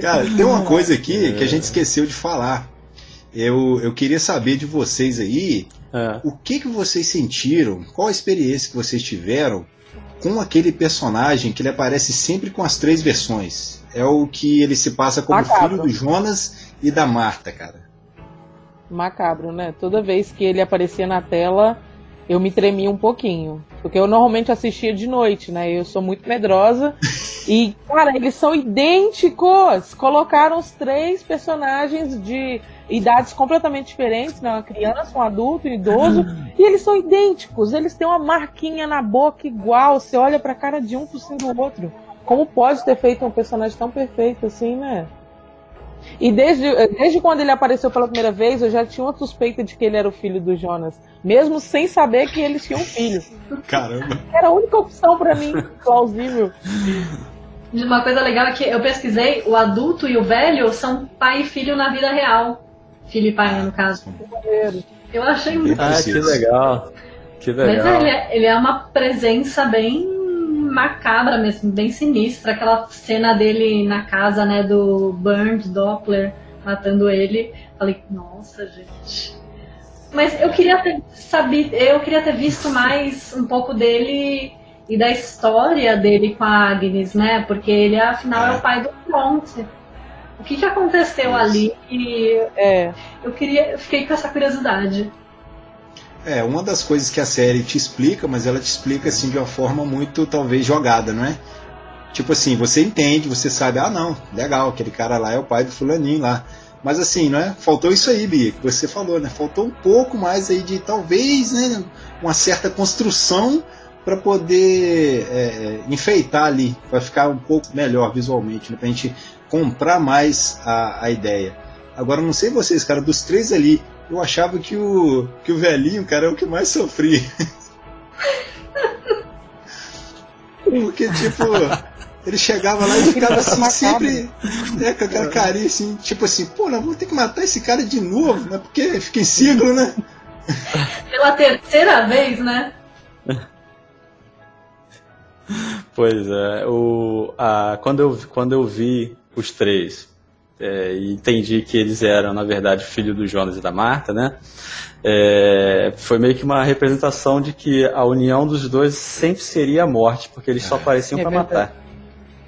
A: Cara, tem uma coisa aqui que a gente esqueceu de falar. Eu, eu queria saber de vocês aí é. o que, que vocês sentiram, qual a experiência que vocês tiveram com aquele personagem que ele aparece sempre com as três versões. É o que ele se passa como Macabro. filho do Jonas e da Marta, cara.
D: Macabro, né? Toda vez que ele aparecia na tela, eu me tremia um pouquinho. Porque eu normalmente assistia de noite, né? Eu sou muito medrosa. e, cara, eles são idênticos! Colocaram os três personagens de idades completamente diferentes, né? Uma criança, um adulto, um idoso. e eles são idênticos. Eles têm uma marquinha na boca igual. Você olha pra cara de um por cima do outro. Como pode ter feito um personagem tão perfeito assim, né? E desde, desde quando ele apareceu pela primeira vez, eu já tinha uma suspeita de que ele era o filho do Jonas. Mesmo sem saber que eles tinham um filho.
A: Caramba.
D: Era a única opção para mim plausível.
E: Uma coisa legal é que eu pesquisei, o adulto e o velho são pai e filho na vida real. Filho e pai, no caso. Eu achei muito
C: Ah, que legal. Que legal.
E: Mas ele é, ele é uma presença bem macabra mesmo, bem sinistra. Aquela cena dele na casa, né, do Bernd Doppler matando ele. Falei, nossa, gente. Mas eu queria ter sabido, eu queria ter visto mais um pouco dele e da história dele com a Agnes, né? Porque ele, afinal, é, é o pai do Bronte. O que, que aconteceu Isso. ali? E é, eu queria, eu fiquei com essa curiosidade.
A: É, uma das coisas que a série te explica, mas ela te explica assim de uma forma muito, talvez, jogada, não é? Tipo assim, você entende, você sabe, ah não, legal, aquele cara lá é o pai do fulaninho lá. Mas assim, não é? Faltou isso aí, Bia, que você falou, né? Faltou um pouco mais aí de talvez, né, uma certa construção para poder é, é, enfeitar ali, para ficar um pouco melhor visualmente, né? pra gente comprar mais a, a ideia. Agora, não sei vocês, cara, dos três ali, eu achava que o, que o velhinho, cara, é o que mais sofria. Porque, tipo, ele chegava lá e ficava assim, sempre né, com aquela carinha assim, tipo assim, pô, nós vamos ter que matar esse cara de novo, né? Porque fica em ciclo, né?
E: Pela terceira vez, né?
C: Pois é, o, a, quando, eu, quando eu vi os três é, e entendi que eles eram, na verdade, filho do Jonas e da Marta, né? É, foi meio que uma representação de que a união dos dois sempre seria a morte, porque eles só é. apareciam é para matar.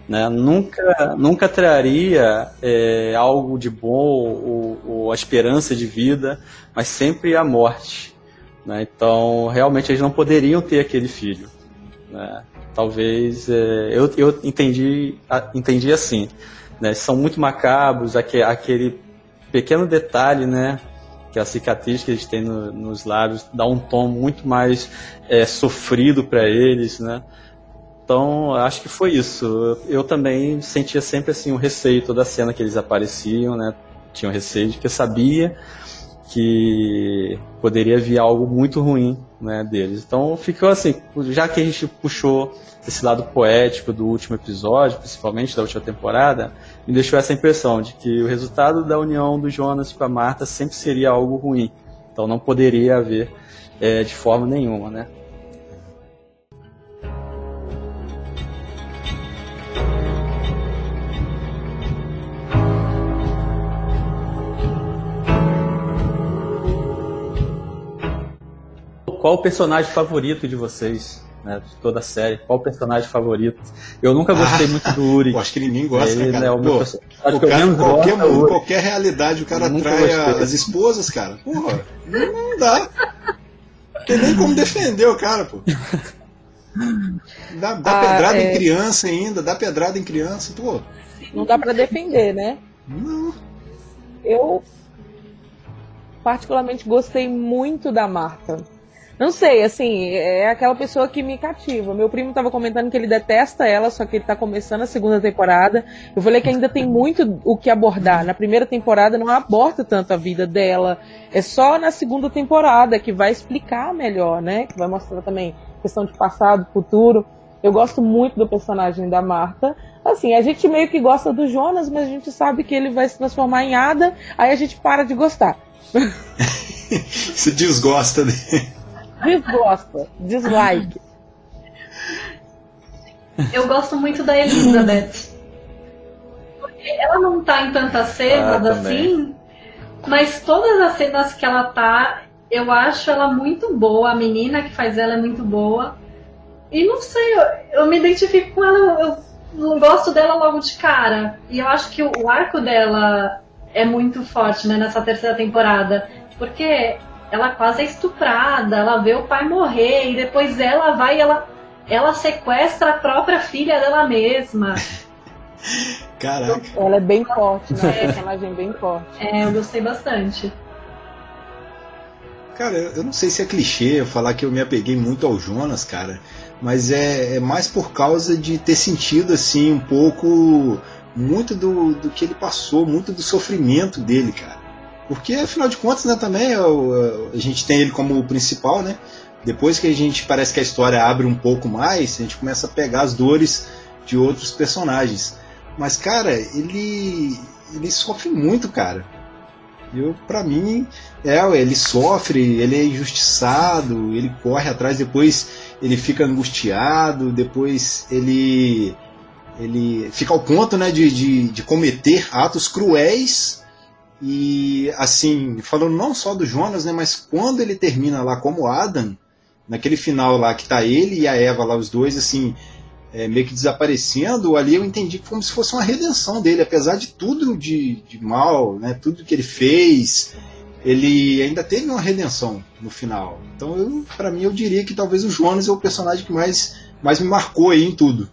C: Né? Nunca, nunca traria é, algo de bom ou, ou, a esperança de vida, mas sempre a morte. Né? Então, realmente, eles não poderiam ter aquele filho. Né? Talvez é, eu, eu entendi, entendi assim né? São muito macabros, aquele pequeno detalhe, né? Que a cicatriz que eles têm no, nos lábios dá um tom muito mais é, sofrido para eles, né? Então, acho que foi isso. Eu também sentia sempre assim um receio toda a cena que eles apareciam, né? Tinha um receio de que eu sabia que poderia vir algo muito ruim né, deles. Então ficou assim, já que a gente puxou esse lado poético do último episódio, principalmente da última temporada, me deixou essa impressão de que o resultado da união do Jonas com a Marta sempre seria algo ruim. Então não poderia haver é, de forma nenhuma, né? Qual o personagem favorito de vocês? Né, de toda a série. Qual o personagem favorito? Eu nunca gostei ah, muito do Uri.
A: acho que ninguém gosta, ele, né, cara. Né, o, Pô, o cara, qualquer, mundo, qualquer realidade, o cara atrai as esposas, cara. Porra, não dá. Tem nem como defender o cara, pô. Dá, dá ah, pedrada é... em criança ainda, dá pedrada em criança, pô.
D: Não dá para defender, né?
A: Não.
D: Eu particularmente gostei muito da Marta. Não sei, assim, é aquela pessoa que me cativa. Meu primo estava comentando que ele detesta ela, só que ele está começando a segunda temporada. Eu falei que ainda tem muito o que abordar. Na primeira temporada não aborda tanto a vida dela. É só na segunda temporada que vai explicar melhor, né? Que vai mostrar também questão de passado, futuro. Eu gosto muito do personagem da Marta. Assim, a gente meio que gosta do Jonas, mas a gente sabe que ele vai se transformar em Ada, aí a gente para de gostar.
A: se desgosta dele.
D: Desgosta. Dislike.
E: Eu gosto muito da Elizabeth. Porque ela não tá em tantas cenas ah, assim, mas todas as cenas que ela tá, eu acho ela muito boa. A menina que faz ela é muito boa. E não sei, eu, eu me identifico com ela, eu não gosto dela logo de cara. E eu acho que o, o arco dela é muito forte né, nessa terceira temporada. Porque ela quase é estuprada, ela vê o pai morrer e depois ela vai e ela, ela sequestra a própria filha dela mesma.
A: Caraca.
D: Ela é bem forte, né? É. personagem bem forte.
E: É, eu gostei bastante.
A: Cara, eu não sei se é clichê eu falar que eu me apeguei muito ao Jonas, cara, mas é, é mais por causa de ter sentido, assim, um pouco, muito do, do que ele passou, muito do sofrimento dele, cara. Porque, afinal de contas, né, também é a gente tem ele como o principal, né? Depois que a gente parece que a história abre um pouco mais, a gente começa a pegar as dores de outros personagens. Mas, cara, ele ele sofre muito, cara. Eu, para mim, é, ele sofre, ele é injustiçado, ele corre atrás, depois ele fica angustiado, depois ele ele fica ao ponto, né, de, de, de cometer atos cruéis e assim, falando não só do Jonas, né, mas quando ele termina lá como Adam, naquele final lá que tá ele e a Eva lá, os dois, assim, é, meio que desaparecendo, ali eu entendi como se fosse uma redenção dele, apesar de tudo de, de mal, né, tudo que ele fez, ele ainda teve uma redenção no final. Então, para mim, eu diria que talvez o Jonas é o personagem que mais, mais me marcou aí em tudo.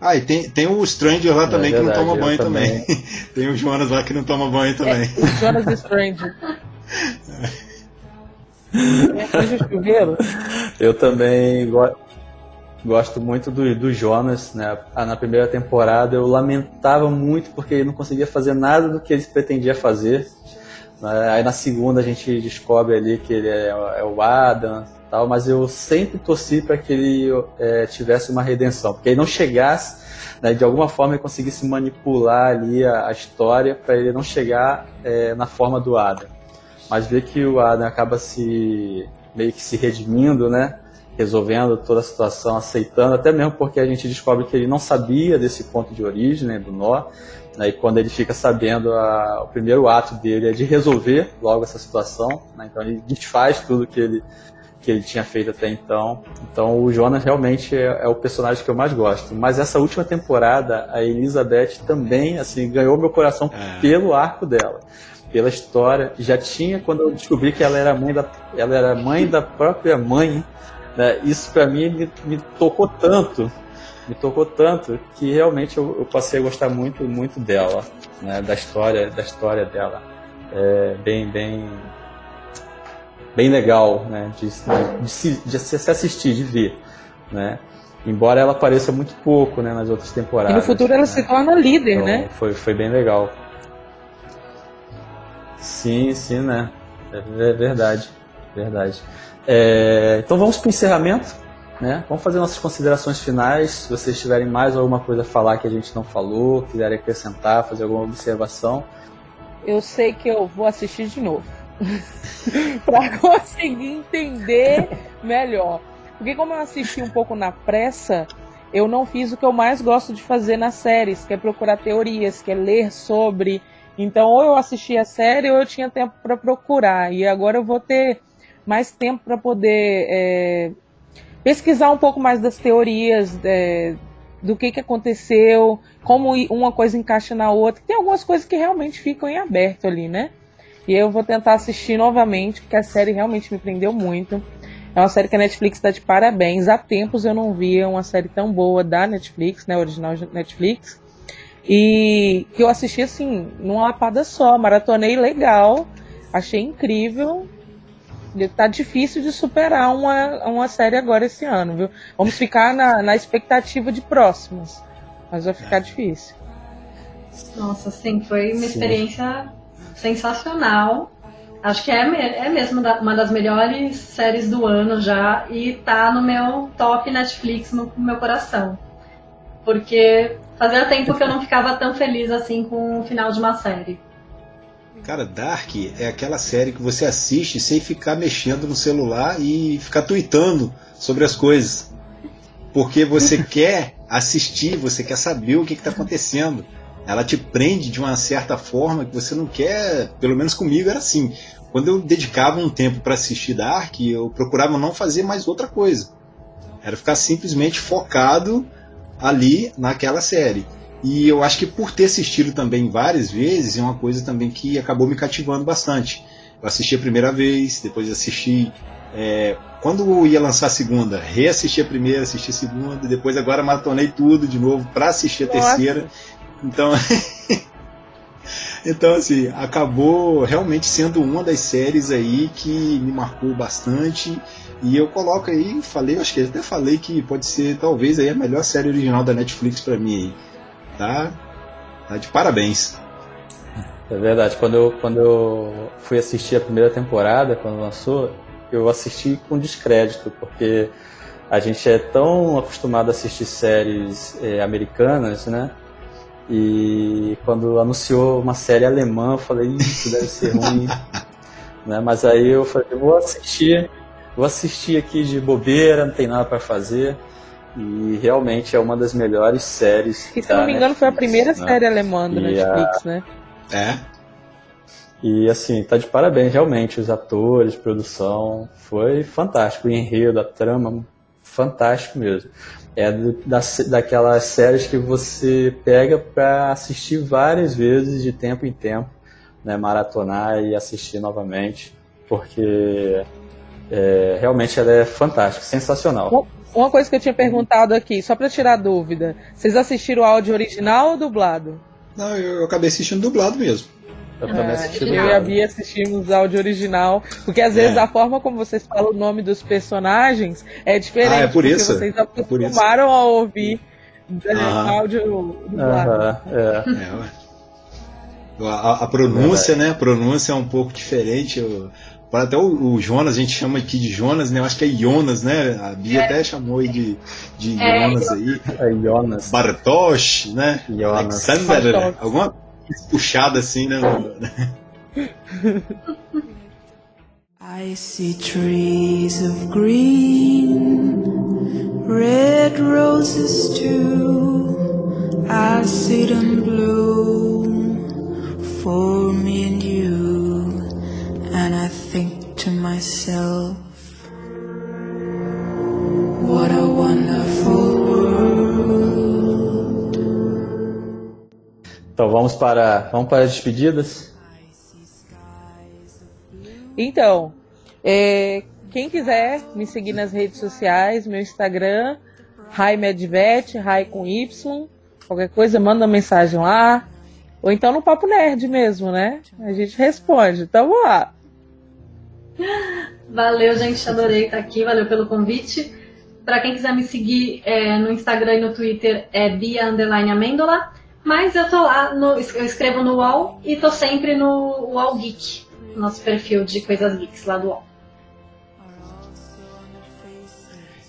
A: Ah, e tem, tem o Stranger lá é também é verdade, que não toma banho também. também. tem o Jonas lá que não toma banho também. É,
D: o Jonas e Stranger.
C: Eu também go gosto muito do, do Jonas. Né? Ah, na primeira temporada eu lamentava muito porque ele não conseguia fazer nada do que ele pretendia fazer. Né? Aí na segunda a gente descobre ali que ele é, é o Adam, tal, mas eu sempre torci para que ele é, tivesse uma redenção, porque ele não chegasse, né, de alguma forma ele conseguisse manipular ali a, a história para ele não chegar é, na forma do Adam. Mas ver que o Adam acaba se meio que se redimindo, né? Resolvendo toda a situação, aceitando, até mesmo porque a gente descobre que ele não sabia desse ponto de origem, né, do nó, né, e quando ele fica sabendo, a, o primeiro ato dele é de resolver logo essa situação, né, então ele desfaz tudo que ele que ele tinha feito até então. Então o Jonas realmente é, é, o personagem que eu mais gosto. Mas essa última temporada, a Elizabeth também assim ganhou meu coração é. pelo arco dela, pela história. Já tinha quando eu descobri que ela era mãe da, ela era mãe da própria mãe. Né? Isso para mim me, me, tocou tanto, me tocou tanto que realmente eu, eu passei a gostar muito, muito dela, né? da história, da história dela. É, bem, bem bem legal né, de, de, se, de se assistir, de ver. Né? Embora ela apareça muito pouco né, nas outras temporadas. E
D: no futuro ela
C: né?
D: se torna líder, então, né?
C: Foi, foi bem legal. Sim, sim, né? É, é verdade. Verdade. É, então vamos para o encerramento. Né? Vamos fazer nossas considerações finais. Se vocês tiverem mais alguma coisa a falar que a gente não falou, quiserem acrescentar, fazer alguma observação.
D: Eu sei que eu vou assistir de novo. para conseguir entender melhor. Porque como eu assisti um pouco na pressa, eu não fiz o que eu mais gosto de fazer nas séries, que é procurar teorias, que é ler sobre. Então, ou eu assistia a série ou eu tinha tempo para procurar. E agora eu vou ter mais tempo para poder é, pesquisar um pouco mais das teorias, é, do que, que aconteceu, como uma coisa encaixa na outra. Tem algumas coisas que realmente ficam em aberto ali, né? E eu vou tentar assistir novamente, porque a série realmente me prendeu muito. É uma série que a Netflix está de parabéns. Há tempos eu não via uma série tão boa da Netflix, né? Original Netflix. E que eu assisti assim, numa lapada só, maratonei legal, achei incrível. Tá difícil de superar uma, uma série agora esse ano, viu? Vamos ficar na, na expectativa de próximas. Mas vai ficar difícil.
E: Nossa, sim, foi uma sim. experiência sensacional. Acho que é, é mesmo uma das melhores séries do ano já e tá no meu top Netflix no, no meu coração. Porque fazia tempo que eu não ficava tão feliz assim com o final de uma série.
A: Cara, Dark é aquela série que você assiste sem ficar mexendo no celular e ficar tweetando sobre as coisas. Porque você quer assistir, você quer saber o que está acontecendo ela te prende de uma certa forma que você não quer, pelo menos comigo era assim. Quando eu dedicava um tempo para assistir Dark, eu procurava não fazer mais outra coisa. Era ficar simplesmente focado ali naquela série. E eu acho que por ter assistido também várias vezes, é uma coisa também que acabou me cativando bastante. Eu assisti a primeira vez, depois assisti. É, quando ia lançar a segunda, reassisti a primeira, assisti a segunda, depois agora maratonei tudo de novo para assistir a Nossa. terceira. Então, então assim, acabou realmente sendo uma das séries aí que me marcou bastante. E eu coloco aí, falei, acho que até falei que pode ser talvez aí a melhor série original da Netflix para mim aí. Tá? Tá de parabéns.
C: É verdade, quando eu, quando eu fui assistir a primeira temporada, quando lançou, eu assisti com descrédito, porque a gente é tão acostumado a assistir séries é, americanas, né? E quando anunciou uma série alemã, eu falei, isso deve ser ruim. né? Mas aí eu falei, vou assistir, vou assistir aqui de bobeira, não tem nada para fazer. E realmente é uma das melhores séries.
D: Que se não me engano Netflix, foi a primeira né? série alemã do Netflix, a... né?
A: É.
C: E assim, tá de parabéns, realmente, os atores, produção, foi fantástico. O enredo, a trama, fantástico mesmo é da, daquelas séries que você pega para assistir várias vezes de tempo em tempo, né, maratonar e assistir novamente, porque é, realmente ela é fantástica, sensacional.
D: Uma coisa que eu tinha perguntado aqui, só para tirar dúvida, vocês assistiram o áudio original ou dublado?
A: Não, eu acabei assistindo dublado mesmo.
C: Eu também assisti
D: Eu e a Bia assistimos áudio original, porque às vezes é. a forma como vocês falam o nome dos personagens é diferente. Ah,
A: é por isso?
D: Vocês acostumaram é a ouvir ah. áudio dublado.
C: Ah, é.
A: é a, a, pronúncia, né? A pronúncia é um pouco diferente. Eu, até o, o, Jonas, a gente chama aqui de Jonas, né? Eu acho que é Jonas, né? A Bia é. até chamou de, de é. Jonas aí.
C: É Jonas.
A: Bartosz, né?
C: Jonas.
A: Alexander, Bartosz. alguma puxada assim, né? I see trees of green, red roses too. I see them bloom for me and you, to myself, what a wonderful
C: Então vamos para, vamos para as despedidas.
D: Então, é, quem quiser me seguir nas redes sociais, meu Instagram, Rai Medvet, Rai com Y. Qualquer coisa, manda uma mensagem lá. Ou então no Papo Nerd mesmo, né? A gente responde. Tamo lá.
E: Valeu, gente. Adorei estar aqui. Valeu pelo convite. Para quem quiser me seguir é, no Instagram e no Twitter é Bia Underline Amêndola. Mas eu tô lá, no, eu escrevo no UOL e tô sempre no UOL Geek, nosso perfil de coisas geeks lá do UOL.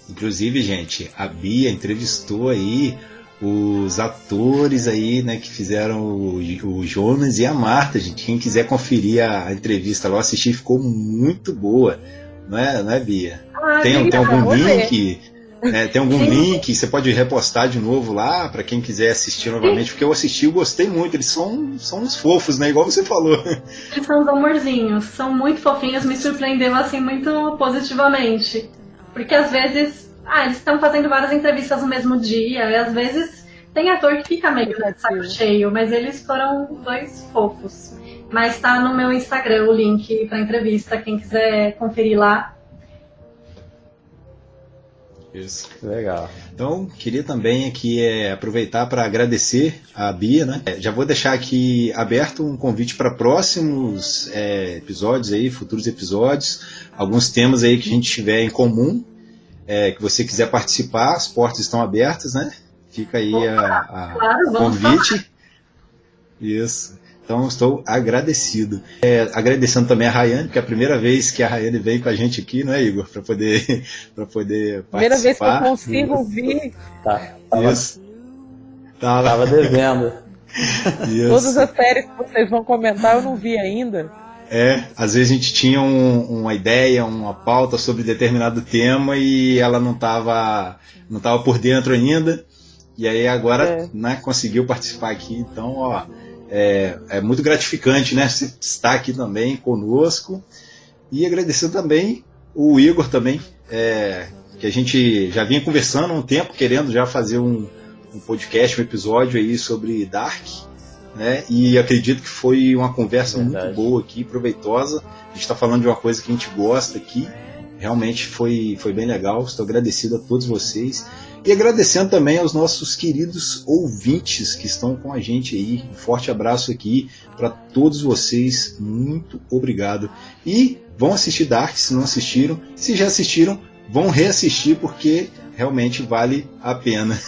A: Inclusive, gente, a Bia entrevistou aí os atores aí, né, que fizeram o, o Jonas e a Marta, gente. Quem quiser conferir a, a entrevista lá, assistir, ficou muito boa. Não é, não é Bia?
D: Ah,
A: tem, tem algum link? É, tem algum Sim. link? Você pode repostar de novo lá para quem quiser assistir novamente, Sim. porque eu assisti e gostei muito. Eles são, são uns fofos, né? Igual você falou.
E: Eles são uns amorzinhos, são muito fofinhos, me surpreendeu assim muito positivamente. Porque às vezes, ah, eles estão fazendo várias entrevistas no mesmo dia, e às vezes tem ator que fica meio de saco cheio, mas eles foram dois fofos. Mas tá no meu Instagram o link pra entrevista, quem quiser conferir lá.
A: Isso.
C: Legal.
A: Então, queria também aqui é, aproveitar para agradecer a Bia, né? É, já vou deixar aqui aberto um convite para próximos é, episódios aí, futuros episódios, alguns temas aí que a gente tiver em comum, é, que você quiser participar, as portas estão abertas, né? Fica aí a, a claro, convite. Isso. Então estou agradecido. É, agradecendo também a Rayane, porque é a primeira vez que a Rayane vem com a gente aqui, não é, Igor? Para poder, poder participar.
D: Primeira vez que eu consigo vir.
C: Tá, tava, Isso. Tava, tava devendo.
D: Isso. Todas as séries que vocês vão comentar eu não vi ainda.
A: É, às vezes a gente tinha um, uma ideia, uma pauta sobre determinado tema e ela não estava não tava por dentro ainda. E aí agora é. né, conseguiu participar aqui, então ó, é, é muito gratificante, né? Estar aqui também conosco. E agradecer também o Igor também, é, que a gente já vinha conversando há um tempo, querendo já fazer um, um podcast, um episódio aí sobre Dark. Né? E acredito que foi uma conversa muito boa aqui, proveitosa. A gente está falando de uma coisa que a gente gosta aqui. Realmente foi, foi bem legal. Estou agradecido a todos vocês. E agradecendo também aos nossos queridos ouvintes que estão com a gente aí. Um forte abraço aqui para todos vocês. Muito obrigado. E vão assistir Dark se não assistiram. Se já assistiram, vão reassistir porque realmente vale a pena.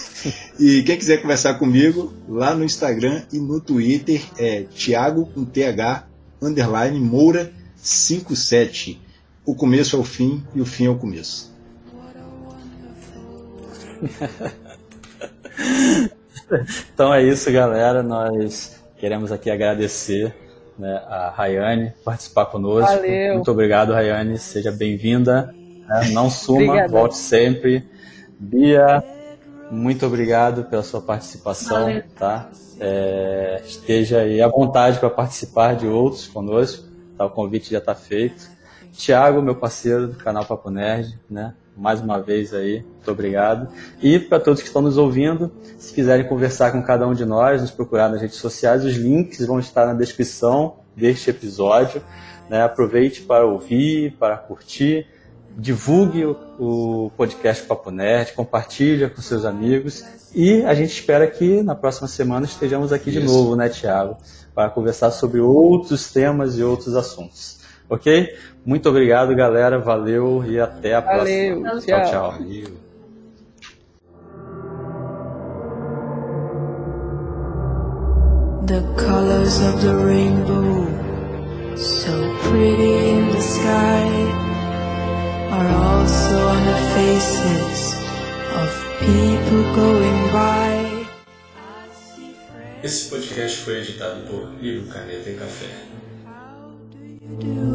A: E quem quiser conversar comigo, lá no Instagram e no Twitter é Thiago com TH underline Moura 57. O começo é o fim e o fim é o começo.
C: então é isso, galera. Nós queremos aqui agradecer né, a Rayane participar conosco.
D: Valeu.
C: Muito obrigado, Rayane. Seja bem-vinda. Né? Não suma, volte sempre. Bia, muito obrigado pela sua participação. Valeu. Tá? É, esteja aí à vontade para participar de outros conosco. Tá? O convite já está feito. Tiago, meu parceiro do canal Papo Nerd, né? mais uma vez aí, muito obrigado. E para todos que estão nos ouvindo, se quiserem conversar com cada um de nós, nos procurar nas redes sociais, os links vão estar na descrição deste episódio. Né? Aproveite para ouvir, para curtir, divulgue o, podcast Papo Nerd, compartilhe com seus amigos e a gente espera que na próxima semana estejamos aqui Isso. de novo, né, Tiago, para conversar sobre outros temas e outros assuntos. Ok? Muito obrigado, galera. Valeu e até a
D: Valeu,
C: próxima.
D: Tchau,
C: tchau.
D: Valeu.
G: The colors of the rainbow, so pretty in the sky, are also on the faces of people going by.
B: Esse podcast foi editado por Livro Caneta e Café.
G: How do you do?